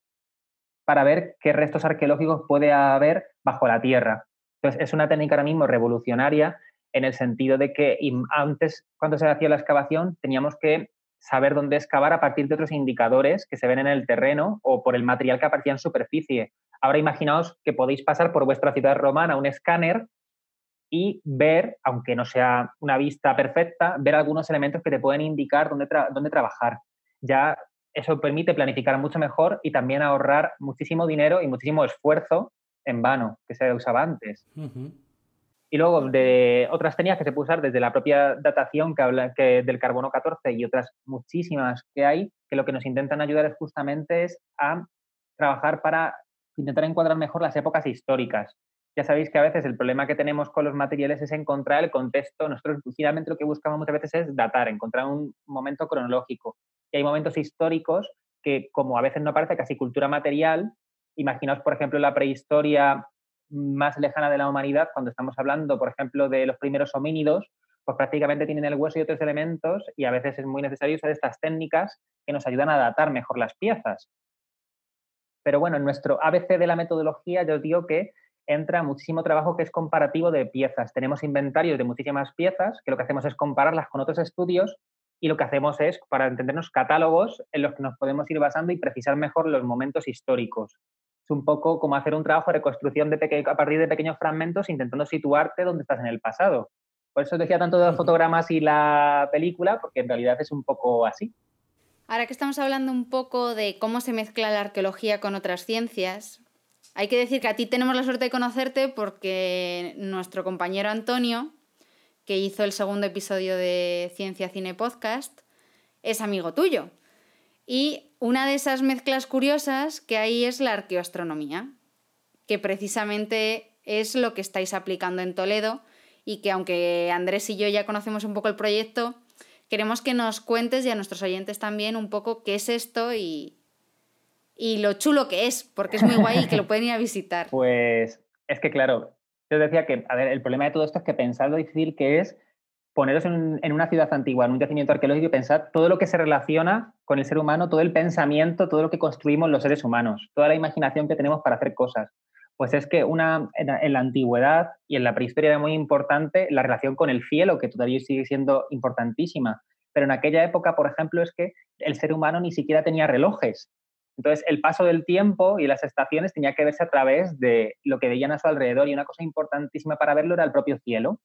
para ver qué restos arqueológicos puede haber bajo la tierra. Entonces, es una técnica ahora mismo revolucionaria en el sentido de que antes, cuando se hacía la excavación, teníamos que saber dónde excavar a partir de otros indicadores que se ven en el terreno o por el material que aparecía en superficie. Ahora imaginaos que podéis pasar por vuestra ciudad romana un escáner y ver, aunque no sea una vista perfecta, ver algunos elementos que te pueden indicar dónde, dónde trabajar. Ya eso permite planificar mucho mejor y también ahorrar muchísimo dinero y muchísimo esfuerzo en vano que se usaba antes. Y luego de otras técnicas que se puede usar desde la propia datación que habla que del carbono 14 y otras muchísimas que hay, que lo que nos intentan ayudar es justamente es a trabajar para intentar encuadrar mejor las épocas históricas ya sabéis que a veces el problema que tenemos con los materiales es encontrar el contexto. Nosotros finalmente lo que buscamos muchas veces es datar, encontrar un momento cronológico. Y hay momentos históricos que, como a veces no parece casi cultura material, imaginaos, por ejemplo, la prehistoria más lejana de la humanidad, cuando estamos hablando, por ejemplo, de los primeros homínidos, pues prácticamente tienen el hueso y otros elementos y a veces es muy necesario usar estas técnicas que nos ayudan a datar mejor las piezas. Pero bueno, en nuestro ABC de la metodología yo digo que entra muchísimo trabajo que es comparativo de piezas. Tenemos inventarios de muchísimas piezas, que lo que hacemos es compararlas con otros estudios y lo que hacemos es, para entendernos, catálogos en los que nos podemos ir basando y precisar mejor los momentos históricos. Es un poco como hacer un trabajo de reconstrucción de a partir de pequeños fragmentos intentando situarte donde estás en el pasado. Por eso decía tanto de los fotogramas y la película, porque en realidad es un poco así. Ahora que estamos hablando un poco de cómo se mezcla la arqueología con otras ciencias, hay que decir que a ti tenemos la suerte de conocerte porque nuestro compañero Antonio que hizo el segundo episodio de Ciencia Cine Podcast, es amigo tuyo. Y una de esas mezclas curiosas que hay es la arqueoastronomía, que precisamente es lo que estáis aplicando en Toledo y que aunque Andrés y yo ya conocemos un poco el proyecto, queremos que nos cuentes y a nuestros oyentes también un poco qué es esto y, y lo chulo que es, porque es muy guay y que lo *laughs* pueden ir a visitar. Pues es que claro, yo decía que, a ver, el problema de todo esto es que pensar lo difícil que es poneros en, en, una ciudad antigua, en un yacimiento arqueológico y pensar todo lo que se relaciona con el ser humano, todo el pensamiento, todo lo que construimos los seres humanos, toda la imaginación que tenemos para hacer cosas. Pues es que una, en, la antigüedad y en la prehistoria era muy importante la relación con el cielo, que todavía sigue siendo importantísima. Pero en aquella época, por ejemplo, es que el ser humano ni siquiera tenía relojes. Entonces, el paso del tiempo y las estaciones tenía que verse a través de lo que veían a su alrededor y una cosa importantísima para verlo era el propio cielo.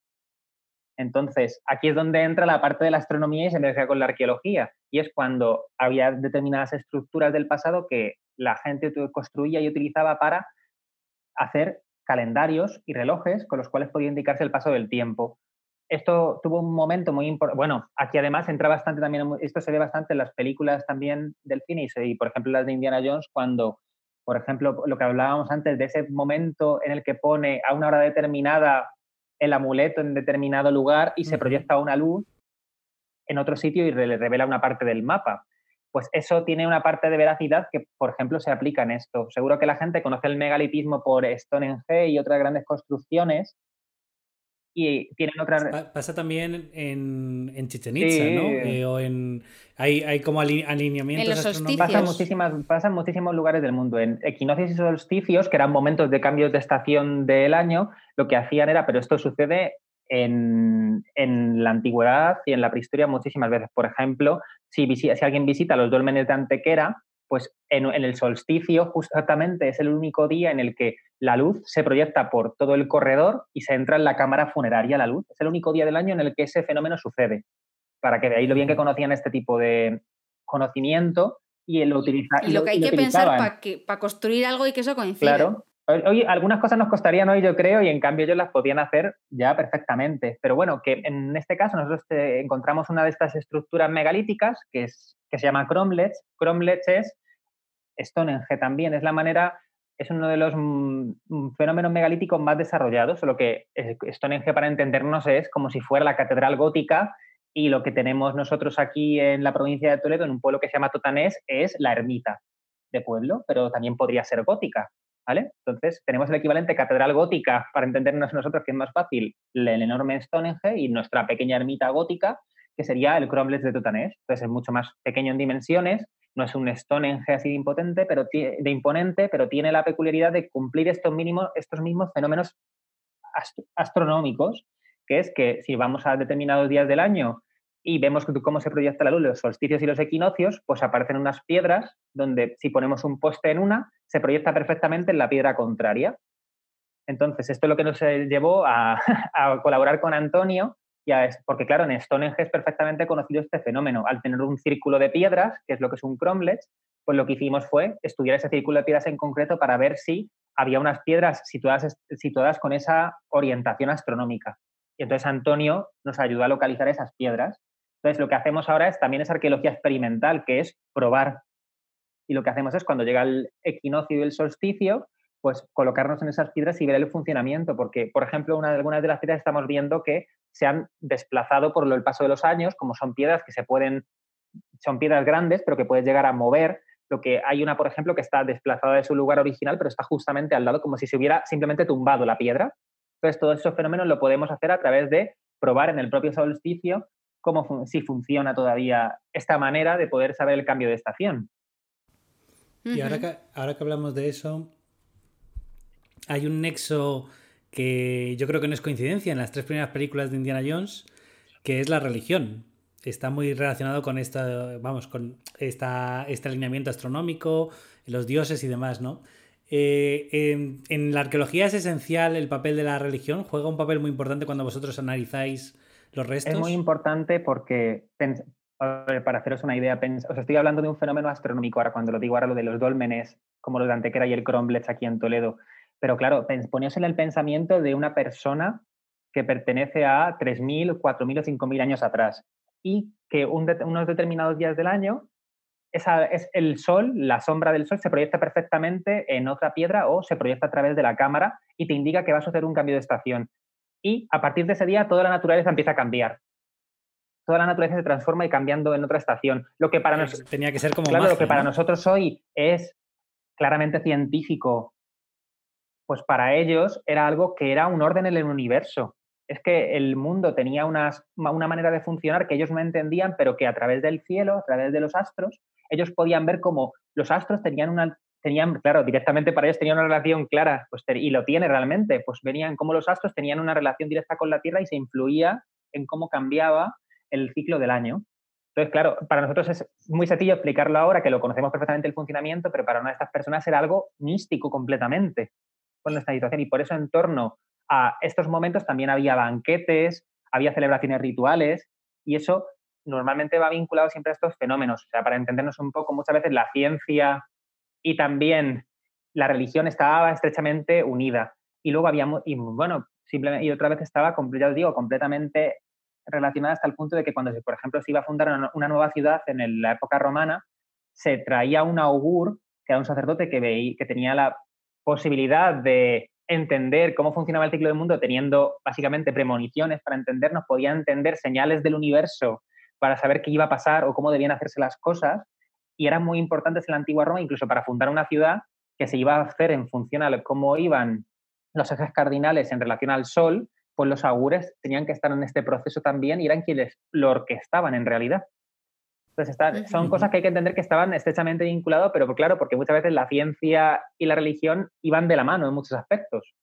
Entonces, aquí es donde entra la parte de la astronomía y se mezcla con la arqueología. Y es cuando había determinadas estructuras del pasado que la gente construía y utilizaba para hacer calendarios y relojes con los cuales podía indicarse el paso del tiempo. Esto tuvo un momento muy importante. Bueno, aquí además entra bastante también, esto se ve bastante en las películas también del cine y, por ejemplo, las de Indiana Jones, cuando, por ejemplo, lo que hablábamos antes de ese momento en el que pone a una hora determinada el amuleto en determinado lugar y se proyecta una luz en otro sitio y le revela una parte del mapa pues eso tiene una parte de veracidad que, por ejemplo, se aplica en esto. Seguro que la gente conoce el megalitismo por Stonehenge y otras grandes construcciones y tienen. Pasa también en, en Chichen Itza, ¿no? Eh, o en... Hay, hay como alineamientos en los solsticios. Pasan, muchísimas, pasan muchísimos lugares del mundo. En equinoccios y solsticios, que eran momentos de cambios de estación del año, lo que hacían era, pero esto sucede en, en, la antigüedad y en la prehistoria muchísimas veces. Por ejemplo, si, si alguien visita los dólmenes de Antequera, pues en, en, el solsticio justamente es el único día en el que la luz se proyecta por todo el corredor y se entra en la cámara funeraria la luz. Es el único día del año en el que ese fenómeno sucede. Para que veáis lo bien que conocían este tipo de conocimiento y lo utiliza, Y lo que hay que pensar para para construir algo y que eso coincida. Claro, Hoy algunas cosas nos costarían hoy, yo creo, y en cambio ellos las podían hacer ya perfectamente. Pero bueno, que en este caso nosotros encontramos una de estas estructuras megalíticas que, es, que se llama cromlechs. Cromlechs es Stonehenge también, es la manera, es uno de los mm, mm, fenómenos megalíticos más desarrollados, solo que eh, Stonehenge para entendernos es como si fuera la catedral gótica y lo que tenemos nosotros aquí en la provincia de Toledo, en un pueblo que se llama Totanés, es la ermita de pueblo, pero también podría ser gótica. Entonces, tenemos el equivalente catedral gótica, para entendernos nosotros que es más fácil, el enorme Stonehenge y nuestra pequeña ermita gótica, que sería el Cromlech de Totanés. Entonces, es mucho más pequeño en dimensiones, no es un Stonehenge así de, impotente, pero de imponente, pero tiene la peculiaridad de cumplir estos, mínimos, estos mismos fenómenos astronómicos, que es que si vamos a determinados días del año y vemos cómo se proyecta la luz, los solsticios y los equinoccios, pues aparecen unas piedras donde si ponemos un poste en una, se proyecta perfectamente en la piedra contraria. Entonces, esto es lo que nos llevó *laughs* a, colaborar con Antonio, porque claro, en Stonehenge es perfectamente conocido este fenómeno. Al tener un círculo de piedras, que es lo que es un cromlech, pues lo que hicimos fue estudiar ese círculo de piedras en concreto para ver si había unas piedras situadas, situadas con esa orientación astronómica. Y entonces Antonio nos ayudó a localizar esas piedras entonces, lo que hacemos ahora es también es arqueología experimental, que es probar. Y lo que hacemos es cuando llega el equinoccio y el solsticio, pues colocarnos en esas piedras y ver el funcionamiento, porque, por ejemplo, una algunas de las piedras estamos viendo que se han desplazado por el paso de los años, como son piedras que se pueden, son piedras grandes, pero que puedes llegar a mover. Lo que hay una, por ejemplo, que está desplazada de su lugar original, pero está justamente al lado, como si se hubiera simplemente tumbado la piedra. Entonces, todos esos fenómenos lo podemos hacer a través de probar en el propio solsticio cómo si funciona todavía esta manera de poder saber el cambio de estación. Y ahora que, ahora que hablamos de eso, hay un nexo que yo creo que no es coincidencia en las tres primeras películas de Indiana Jones, que es la religión. Está muy relacionado con esta, vamos, con esta, este alineamiento astronómico, los dioses y demás, ¿no? Eh, en, la arqueología es esencial el papel de la religión, juega un papel muy importante cuando vosotros analizáis es muy importante porque, para haceros una idea, os estoy hablando de un fenómeno astronómico ahora, cuando lo digo ahora, lo de los dólmenes, como lo de Antequera y el Cromlech aquí en Toledo. Pero claro, poníos en el pensamiento de una persona que pertenece a 3.000, 4.000 o 5.000 años atrás y que unos determinados días del año esa, es el sol, la sombra del sol se proyecta perfectamente en otra piedra o se proyecta a través de la cámara y te indica que va a suceder un cambio de estación. Y a partir de ese día toda la naturaleza empieza a cambiar. Toda la naturaleza se transforma y cambiando en otra estación. Lo que para nosotros tenía que ser como claro, lo que para nosotros hoy es claramente científico, pues para ellos era algo que era un orden en el universo es que el mundo tenía una manera de funcionar que ellos no entendían, pero que a través del cielo, a través de los astros, ellos podían ver cómo los astros tenían una, tenían, claro, directamente para ellos tenían una relación clara, pues, y lo tiene realmente, pues venían cómo los astros tenían una relación directa con la Tierra y se influía en cómo cambiaba el ciclo del año. Entonces, claro, para nosotros es muy sencillo explicarlo ahora, que lo conocemos perfectamente el funcionamiento, pero para una de estas personas era algo místico completamente con nuestra situación. Y por eso en torno a estos momentos también había banquetes, había celebraciones rituales, y eso normalmente va vinculado siempre a estos fenómenos. O sea, para entendernos un poco, muchas veces la ciencia y también la religión estaba estrechamente unida. Y luego había, y bueno, simplemente, y otra vez estaba, ya os digo, completamente relacionada hasta el punto de que cuando, por ejemplo, se iba a fundar una nueva ciudad en la época romana, se traía un augur, que era un sacerdote que, veía, que tenía la posibilidad de entender cómo funcionaba el ciclo del mundo teniendo básicamente premoniciones para entendernos, podía entender señales del universo para saber qué iba a pasar o cómo debían hacerse las cosas. Y eran muy importantes en la antigua Roma, incluso para fundar una ciudad que se iba a hacer en función a cómo iban los ejes cardinales en relación al sol, pues los augures tenían que estar en este proceso también y eran quienes lo orquestaban en realidad. Entonces, son cosas que hay que entender que estaban estrechamente vinculados, pero claro, porque muchas veces la ciencia y la religión iban de la mano en muchos aspectos.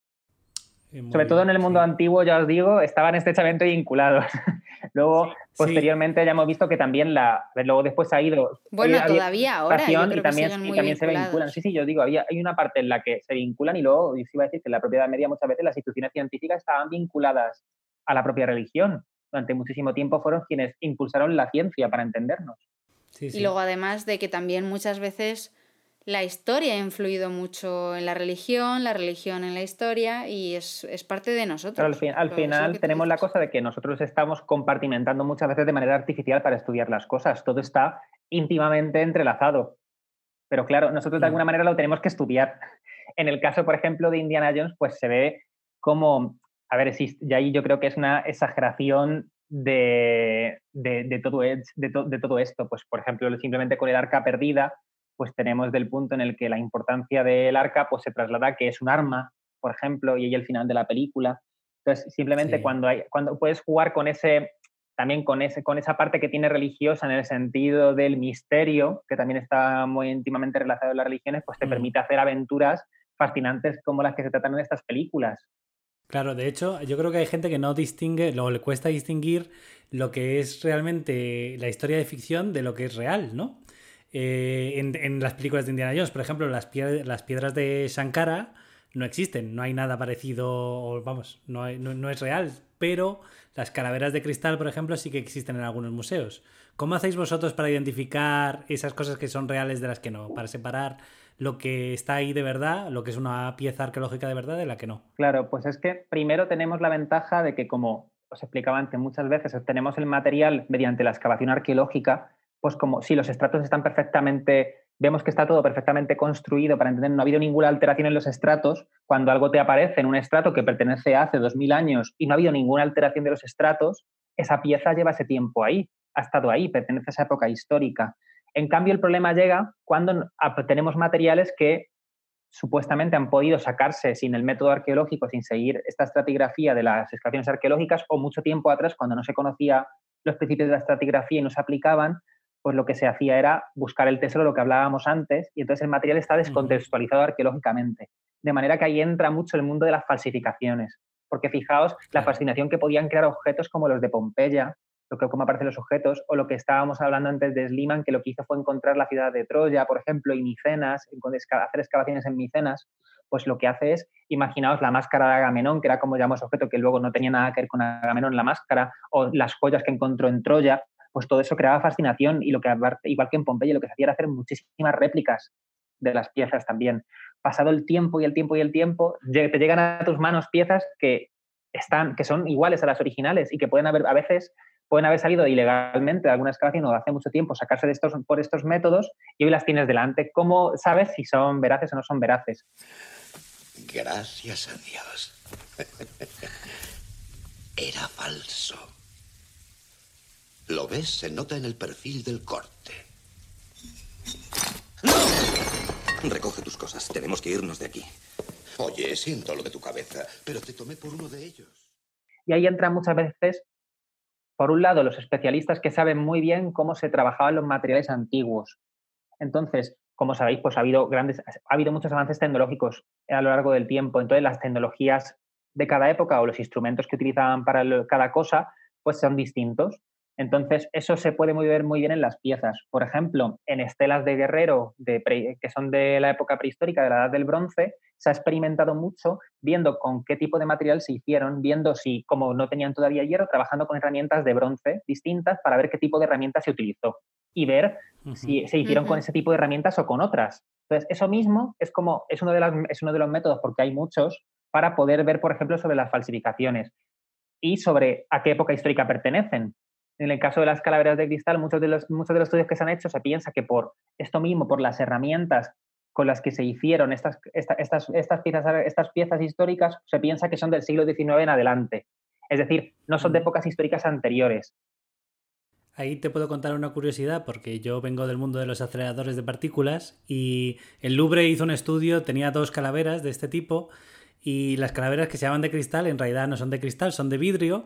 Sobre todo en el mundo antiguo, ya os digo, estaban estrechamente vinculados. *laughs* luego, posteriormente, ya hemos visto que también la. Luego después ha ido. Bueno, todavía ahora. y también, también se vinculan. Sí, sí, yo digo, había, hay una parte en la que se vinculan y luego, yo iba a decir que en la propiedad media muchas veces las instituciones científicas estaban vinculadas a la propia religión. Durante muchísimo tiempo fueron quienes impulsaron la ciencia para entendernos. Y luego, además de que también muchas veces la historia ha influido mucho en la religión, la religión en la historia y es, parte de nosotros. al, final tenemos la cosa de que nosotros estamos compartimentando muchas veces de manera artificial para estudiar las cosas. Todo está íntimamente entrelazado. Pero claro, nosotros de alguna manera lo tenemos que estudiar. *laughs* En el caso, por ejemplo, de Indiana Jones, pues se ve como, a ver, y ahí yo creo que es una exageración de, de, todo, de, de todo esto. Pues, por ejemplo, simplemente con el arca perdida, pues tenemos del punto en el que la importancia del arca pues se traslada que es un arma, por ejemplo, y ahí el final de la película. Entonces, simplemente cuando, hay, cuando puedes jugar con ese, también con, ese, con esa parte que tiene religiosa en el sentido del misterio, que también está muy íntimamente relacionado con las religiones, pues te mm. permite hacer aventuras fascinantes como las que se tratan en estas películas. Claro, de hecho, yo creo que hay gente que no distingue, luego le cuesta distinguir lo que es realmente la historia de ficción de lo que es real, ¿no? Eh, en, las películas de Indiana Jones. Por ejemplo, las, piedras de Sankara no existen, no hay nada parecido, vamos, no, no, es real, pero las calaveras de cristal, por ejemplo, sí que existen en algunos museos. ¿Cómo hacéis vosotros para identificar esas cosas que son reales de las que no? Para separar lo que está ahí de verdad, lo que es una pieza arqueológica de verdad de la que no. Claro, pues es que primero tenemos la ventaja de que, como os explicaba antes, muchas veces obtenemos el material mediante la excavación arqueológica pues como si los estratos están perfectamente, vemos que está todo perfectamente construido para entender, no ha habido ninguna alteración en los estratos, cuando algo te aparece en un estrato que pertenece a hace 2000 años y no ha habido ninguna alteración de los estratos, esa pieza lleva ese tiempo ahí, ha estado ahí, pertenece a esa época histórica. En cambio, el problema llega cuando tenemos materiales que supuestamente han podido sacarse sin el método arqueológico, sin seguir esta estratigrafía de las excavaciones arqueológicas, o mucho tiempo atrás, cuando no se conocía los principios de la estratigrafía y no se aplicaban, pues lo que se hacía era buscar el tesoro, lo que hablábamos antes, y entonces el material está descontextualizado arqueológicamente. De manera que ahí entra mucho el mundo de las falsificaciones. Porque fijaos la fascinación que podían crear objetos como los de Pompeya, lo que, cómo aparecen los objetos, o lo que estábamos hablando antes de Sliman, que lo que hizo fue encontrar la ciudad de Troya, por ejemplo, y Micenas, hacer excavaciones en Micenas, pues lo que hace es, imaginaos la máscara de Agamenón, que era como llamamos objeto, que luego no tenía nada que ver con Agamenón la máscara, o las joyas que encontró en Troya, pues todo eso creaba fascinación y lo que, igual que en Pompeya, lo que se hacía era hacer muchísimas réplicas de las piezas también. Pasado el tiempo y el tiempo y el tiempo, te llegan a tus manos piezas que están, que son iguales a las originales y que pueden haber, a veces, pueden haber salido ilegalmente de alguna excavación o hace mucho tiempo sacarse de estos, por estos métodos y hoy las tienes delante. ¿Cómo sabes si son veraces o no son veraces? Gracias a Dios. *laughs* Era falso. ¿Lo ves? Se nota en el perfil del corte. ¡No! Recoge tus cosas. Tenemos que irnos de aquí. Oye, siento lo de tu cabeza, pero te tomé por uno de ellos. Y ahí entran muchas veces, por un lado, los especialistas que saben muy bien cómo se trabajaban los materiales antiguos. Entonces, como sabéis, pues ha habido grandes, ha habido muchos avances tecnológicos a lo largo del tiempo. Entonces, las tecnologías de cada época o los instrumentos que utilizaban para cada cosa, pues son distintos. Entonces, eso se puede ver muy bien en las piezas. Por ejemplo, en estelas de guerrero de que son de la época prehistórica, de la edad del bronce, se ha experimentado mucho viendo con qué tipo de material se hicieron, viendo si, como no tenían todavía hierro, trabajando con herramientas de bronce distintas para ver qué tipo de herramientas se utilizó y ver si se hicieron con ese tipo de herramientas o con otras. Entonces, eso mismo es como, es uno, de las, es uno de los métodos, porque hay muchos, para poder ver, por ejemplo, sobre las falsificaciones y sobre a qué época histórica pertenecen. En el caso de las calaveras de cristal, muchos de los, muchos de los estudios que se han hecho se piensa que por esto mismo, por las herramientas con las que se hicieron estas, estas, estas, piezas, estas piezas históricas, se piensa que son del siglo XIX en adelante. Es decir, no son de épocas históricas anteriores. Ahí te puedo contar una curiosidad porque yo vengo del mundo de los aceleradores de partículas y el Louvre hizo un estudio, tenía dos calaveras de este tipo y las calaveras que se llaman de cristal en realidad no son de cristal, son de vidrio.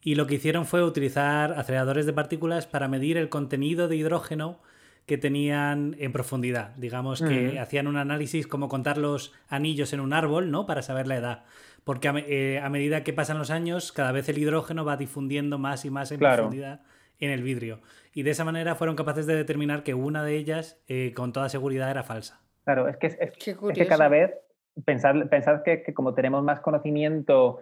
Y lo que hicieron fue utilizar aceleradores de partículas para medir el contenido de hidrógeno que tenían en profundidad. Digamos que hacían un análisis como contar los anillos en un árbol, ¿no? Para saber la edad. Porque a, eh, medida que pasan los años, cada vez el hidrógeno va difundiendo más y más en profundidad en el vidrio. Y de esa manera fueron capaces de determinar que una de ellas, eh, con toda seguridad, era falsa. Claro, es que, es que cada vez pensar, pensar que, como tenemos más conocimiento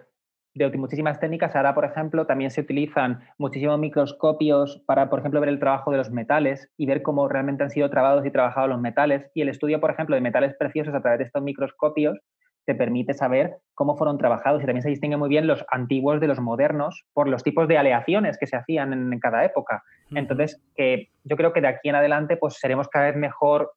de muchísimas técnicas, ahora, por ejemplo, también se utilizan muchísimos microscopios para, por ejemplo, ver el trabajo de los metales y ver cómo realmente han sido trabajados y trabajados los metales. Y el estudio, por ejemplo, de metales preciosos a través de estos microscopios te permite saber cómo fueron trabajados y también se distinguen muy bien los antiguos de los modernos por los tipos de aleaciones que se hacían en, cada época. Entonces, que yo creo que de aquí en adelante pues seremos cada vez mejor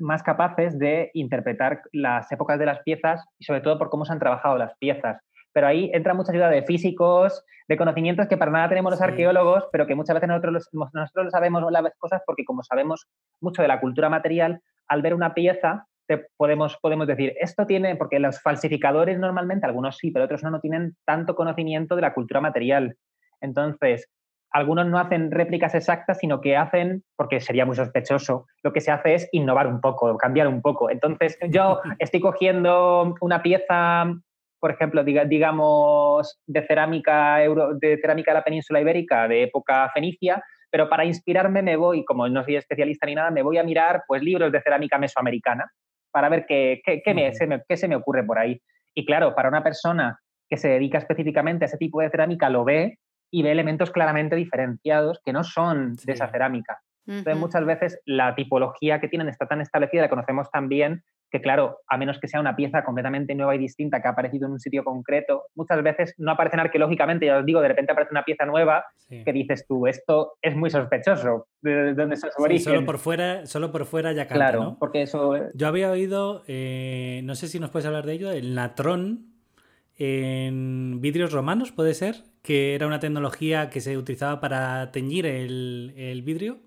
más capaces de interpretar las épocas de las piezas y sobre todo por cómo se han trabajado las piezas. Pero ahí entra mucha ayuda de físicos, de conocimientos que para nada tenemos los arqueólogos, pero que muchas veces nosotros, nosotros sabemos las cosas porque como sabemos mucho de la cultura material, al ver una pieza te podemos, podemos decir, esto tiene, porque los falsificadores normalmente, algunos sí, pero otros no, no tienen tanto conocimiento de la cultura material. Entonces, algunos no hacen réplicas exactas, sino que hacen, porque sería muy sospechoso, lo que se hace es innovar un poco, cambiar un poco. Entonces, yo *laughs* estoy cogiendo una pieza, por ejemplo, digamos, de cerámica, euro, de cerámica de la península ibérica, de época fenicia, pero para inspirarme me voy, como no soy especialista ni nada, me voy a mirar pues, libros de cerámica mesoamericana para ver qué, qué se me ocurre por ahí. Y claro, para una persona que se dedica específicamente a ese tipo de cerámica, lo ve y ve elementos claramente diferenciados que no son de esa cerámica. Entonces, muchas veces la tipología que tienen está tan establecida, la conocemos tan bien, que claro, a menos que sea una pieza completamente nueva y distinta que ha aparecido en un sitio concreto, muchas veces no aparecen arqueológicamente, ya os digo, de repente aparece una pieza nueva que dices tú, esto es muy sospechoso, ¿de dónde es su origen? Solo por fuera, solo por fuera ya canta, Claro, porque eso... Yo había oído, eh, no sé si nos puedes hablar de ello, el natrón en vidrios romanos, ¿puede ser? Que era una tecnología que se utilizaba para teñir el, vidrio,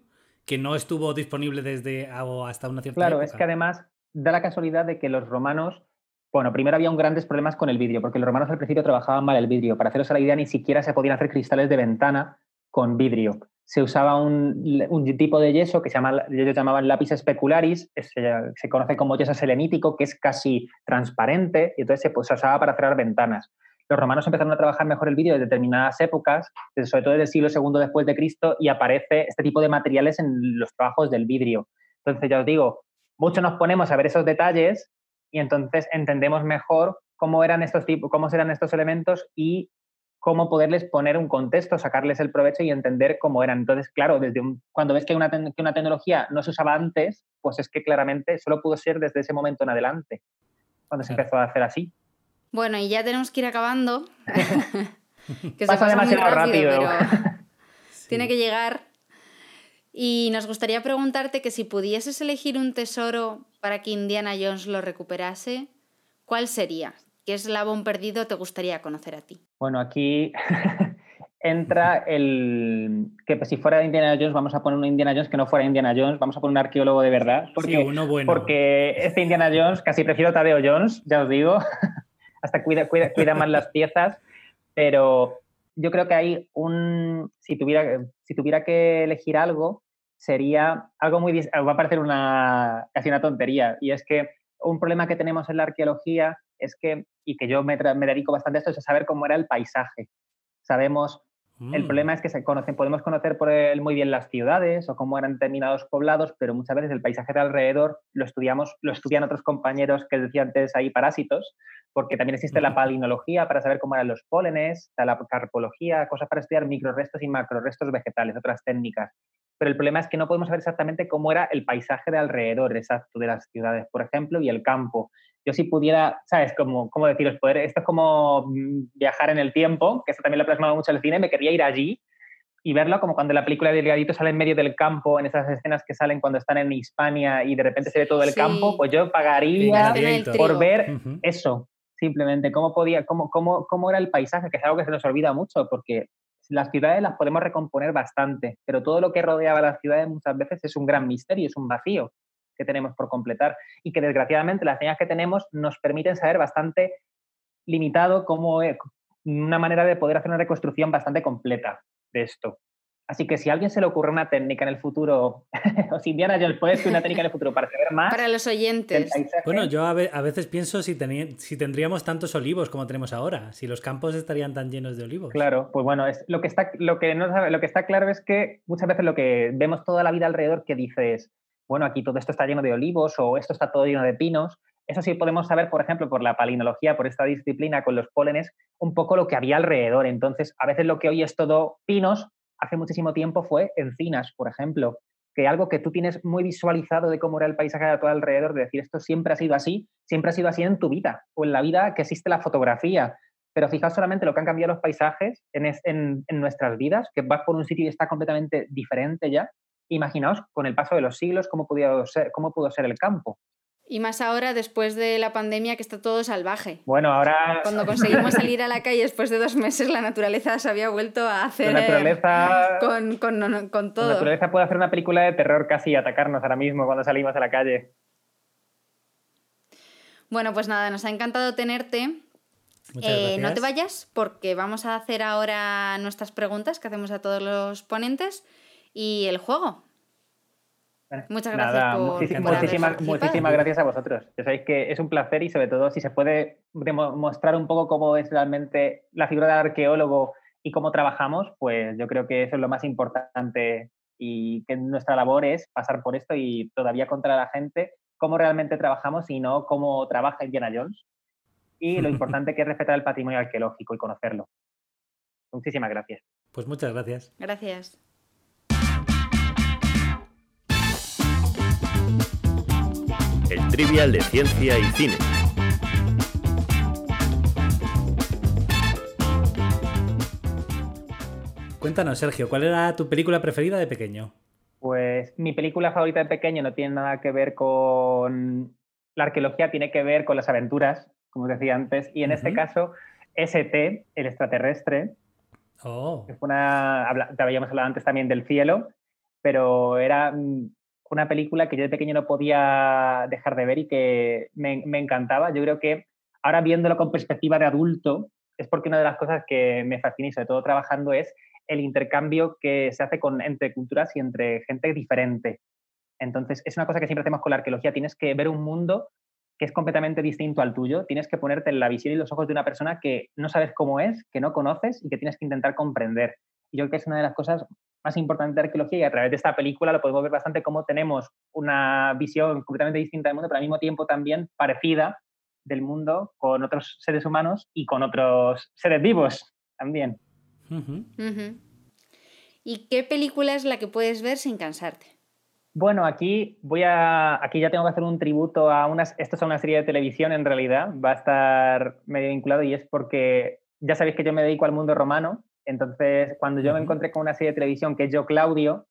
que no estuvo disponible desde hasta una cierta Claro, es que además da la casualidad de que los romanos, bueno, primero había un grandes problemas con el vidrio, porque los romanos al principio trabajaban mal el vidrio. Para haceros la idea, ni siquiera se podían hacer cristales de ventana con vidrio se usaba un, tipo de yeso que se llama, ellos llamaban lápiz specularis, se, conoce como yeso selenítico, que es casi transparente, y entonces se, pues, usaba para cerrar ventanas. Los romanos empezaron a trabajar mejor el vidrio en determinadas épocas, sobre todo desde el siglo II después de Cristo, y aparece este tipo de materiales en los trabajos del vidrio. Entonces, ya os digo, mucho nos ponemos a ver esos detalles y entonces entendemos mejor cómo eran estos tipos, cómo eran estos elementos y cómo poderles poner un contexto, sacarles el provecho y entender cómo eran. Entonces, claro, desde cuando ves que una, que una tecnología no se usaba antes, pues es que claramente solo pudo ser desde ese momento en adelante, cuando se empezó a hacer así. Bueno, y ya tenemos que ir acabando. *laughs* que pasa, demasiado rápido, pero *laughs* tiene que llegar. Y nos gustaría preguntarte que si pudieses elegir un tesoro para que Indiana Jones lo recuperase, ¿cuál sería? ¿Qué eslabón perdido te gustaría conocer a ti? Bueno, aquí *laughs* entra el que pues, si fuera Indiana Jones vamos a poner un Indiana Jones que no fuera Indiana Jones, vamos a poner un arqueólogo de verdad. Porque, uno bueno. Porque este Indiana Jones, casi prefiero Tadeo Jones, ya os digo, *laughs* hasta cuida, cuida, cuida más las piezas, pero yo creo que hay un, si tuviera, si tuviera que elegir algo, sería algo muy, va a parecer una, casi una tontería, y es que un problema que tenemos en la arqueología es que, y que yo me, dedico bastante a esto, es a saber cómo era el paisaje. Sabemos, el mm. problema es que se conocen, podemos conocer por él muy bien las ciudades o cómo eran determinados poblados, pero muchas veces el paisaje de alrededor lo estudiamos, lo estudian otros compañeros que decía antes ahí parásitos, porque también existe la palinología para saber cómo eran los pólenes, la carpología, cosas para estudiar microrestos y macrorestos vegetales, otras técnicas. Pero el problema es que no podemos saber exactamente cómo era el paisaje de alrededor exacto de las ciudades, por ejemplo, y el campo yo si pudiera, ¿sabes? Como, ¿Cómo deciros? Poder, esto es como mm, viajar en el tiempo, que eso también lo ha plasmado mucho el cine, me quería ir allí y verlo como cuando la película de Delgadito sale en medio del campo, en esas escenas que salen cuando están en Hispania y de repente se ve todo el campo, pues yo pagaría por ver eso, simplemente, cómo, podía, cómo, cómo, cómo era el paisaje, que es algo que se nos olvida mucho, porque las ciudades las podemos recomponer bastante, pero todo lo que rodeaba las ciudades muchas veces es un gran misterio, es un vacío que tenemos por completar y que desgraciadamente las señas que tenemos nos permiten saber bastante limitado cómo es una manera de poder hacer una reconstrucción bastante completa de esto. Así que si a alguien se le ocurre una técnica en el futuro, *laughs* o si Indiana Jones puede ser una técnica en el futuro para saber más. Para los oyentes. Bueno, yo a, veces pienso si, si tendríamos tantos olivos como tenemos ahora, si los campos estarían tan llenos de olivos. Claro, pues bueno, es, lo, que está, lo, que no lo que está claro es que muchas veces lo que vemos toda la vida alrededor que dices, bueno, aquí todo esto está lleno de olivos o esto está todo lleno de pinos. Eso sí podemos saber, por ejemplo, por la palinología, por esta disciplina con los pólenes, un poco lo que había alrededor. Entonces, a veces lo que hoy es todo pinos, hace muchísimo tiempo fue encinas, por ejemplo, que algo que tú tienes muy visualizado de cómo era el paisaje de todo alrededor, de decir esto siempre ha sido así, siempre ha sido así en tu vida o en la vida que existe la fotografía. Pero fijaos solamente lo que han cambiado los paisajes en, en nuestras vidas, que vas por un sitio y está completamente diferente ya, imaginaos con el paso de los siglos cómo, pudo ser, cómo pudo ser el campo. Y más ahora, después de la pandemia, que está todo salvaje. Bueno, ahora. Cuando conseguimos salir a la calle después de dos meses, la naturaleza se había vuelto a hacer. La naturaleza. Con, con, con todo. La naturaleza puede hacer una película de terror casi y atacarnos ahora mismo cuando salimos a la calle. Bueno, pues nada, nos ha encantado tenerte. Eh, no te vayas porque vamos a hacer ahora nuestras preguntas que hacemos a todos los ponentes y el juego. Muchas gracias por, muchísimas, muchísimas gracias a vosotros. Ya sabéis que es un placer y sobre todo si se puede mostrar un poco cómo es realmente la figura del arqueólogo y cómo trabajamos, pues yo creo que eso es lo más importante y que nuestra labor es pasar por esto y todavía contra la gente cómo realmente trabajamos y no cómo trabaja Indiana Jones y lo *laughs* importante que es respetar el patrimonio arqueológico y conocerlo. Muchísimas gracias. Pues muchas gracias. Gracias. El trivial de ciencia y cine. Cuéntanos, Sergio, ¿cuál era tu película preferida de pequeño? Pues mi película favorita de pequeño no tiene nada que ver con la arqueología, tiene que ver con las aventuras, como decía antes, y en este caso, ST, el extraterrestre, oh. que fue una, habíamos hablado antes también del cielo, pero era mm, una película que yo de pequeño no podía dejar de ver y que me, encantaba. Yo creo que ahora viéndolo con perspectiva de adulto, es porque una de las cosas que me fascina y sobre todo trabajando es el intercambio que se hace con, entre culturas y entre gente diferente. Entonces, es una cosa que siempre hacemos con la arqueología. Tienes que ver un mundo que es completamente distinto al tuyo. Tienes que ponerte en la visión y los ojos de una persona que no sabes cómo es, que no conoces y que tienes que intentar comprender. Y yo creo que es una de las cosas más importante de arqueología y a través de esta película lo podemos ver bastante cómo tenemos una visión completamente distinta del mundo, pero al mismo tiempo también parecida del mundo con otros seres humanos y con otros seres vivos también. ¿Y qué película es la que puedes ver sin cansarte? Bueno, aquí voy a. Aquí ya tengo que hacer un tributo a unas. Esto es una serie de televisión en realidad. Va a estar medio vinculado y es porque ya sabéis que yo me dedico al mundo romano. Entonces, cuando yo me encontré con una serie de televisión que es Yo Claudio,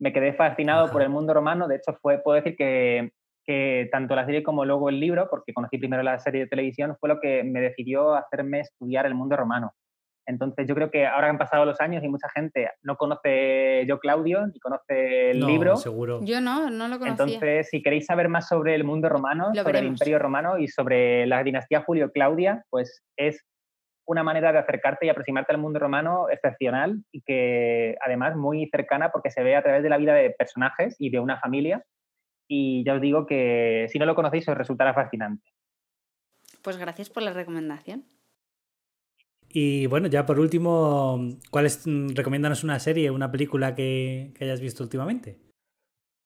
me quedé fascinado por el mundo romano. De hecho, fue, puedo decir que, que tanto la serie como luego el libro, porque conocí primero la serie de televisión, fue lo que me decidió hacerme estudiar el mundo romano. Entonces yo creo que ahora han pasado los años y mucha gente no conoce Yo Claudio ni conoce el No, libro. seguro. Yo no, no lo conocía. Entonces, si queréis saber más sobre el mundo romano, Lo sobre el veremos. imperio romano y sobre la dinastía Julio-Claudia, pues es una manera de acercarte y aproximarte al mundo romano excepcional y que además muy cercana porque se ve a través de la vida de personajes y de una familia. Y ya os digo que si no lo conocéis os resultará fascinante. Pues gracias por la recomendación. Y bueno, ya por último, ¿cuál es, mm, recomiéndanos una serie, una película que, que hayas visto últimamente?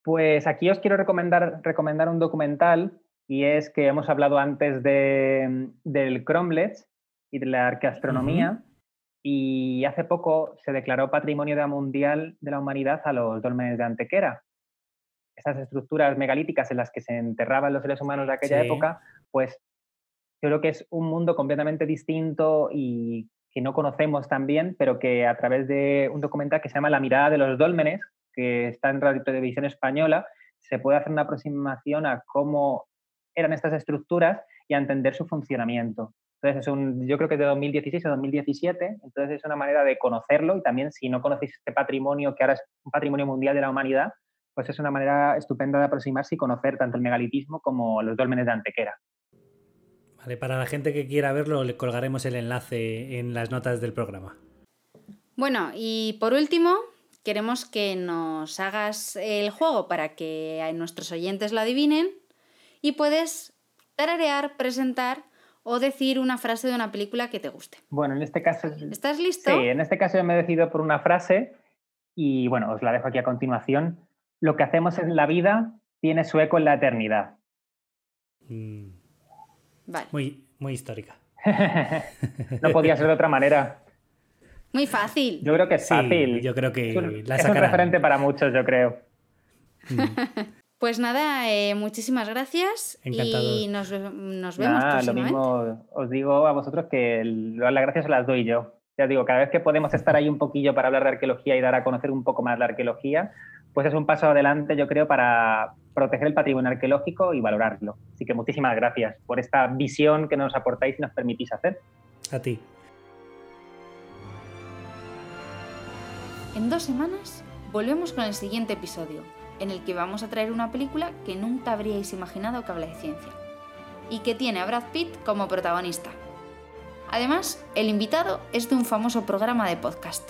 Pues aquí os quiero recomendar, recomendar un documental y es que hemos hablado antes de, del cromlech y de la arqueastronomía y hace poco se declaró Patrimonio de la Mundial de la Humanidad a los dólmenes de Antequera. Esas estructuras megalíticas en las que se enterraban los seres humanos de aquella Sí. época, pues yo creo que es un mundo completamente distinto y que no conocemos tan bien, pero que a través de un documental que se llama La mirada de los dólmenes, que está en Radio Televisión Española, se puede hacer una aproximación a cómo eran estas estructuras y a entender su funcionamiento. Entonces, es un, yo creo que es de 2016 o 2017, entonces es una manera de conocerlo y también si no conocéis este patrimonio, que ahora es un patrimonio mundial de la humanidad, pues es una manera estupenda de aproximarse y conocer tanto el megalitismo como los dólmenes de Antequera. Vale, para la gente que quiera verlo, le colgaremos el enlace en las notas del programa. Bueno, y por último, queremos que nos hagas el juego para que a nuestros oyentes lo adivinen y puedes tararear, presentar o decir una frase de una película que te guste. Bueno, en este caso... ¿Estás listo? Sí, en este caso yo me he decidido por una frase y bueno, os la dejo aquí a continuación. Lo que hacemos en la vida tiene su eco en la eternidad. Mm, Vale. muy, muy histórica. *laughs* no podía ser de otra manera. Muy fácil. Yo creo que es Sí, fácil. yo creo que es un, la es un referente para muchos, yo creo. *laughs* Pues nada, eh, muchísimas gracias Encantado. y nos, nos vemos Nada, lo próximamente. mismo os digo a vosotros que el- las gracias las doy yo. Ya os digo, cada vez que podemos estar ahí un poquillo para hablar de arqueología y dar a conocer un poco más la arqueología, pues es un paso adelante, yo creo, para proteger el patrimonio arqueológico y valorarlo. Así que muchísimas gracias por esta visión que nos aportáis y nos permitís hacer. A ti. En dos semanas volvemos con el siguiente episodio, en el que vamos a traer una película que nunca habríais imaginado que habla de ciencia y que tiene a Brad Pitt como protagonista. Además, el invitado es de un famoso programa de podcast.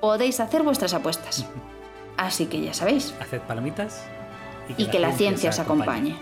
Podéis hacer vuestras apuestas. *laughs* Así que ya sabéis. Haced palomitas Y que la ciencia os acompañe.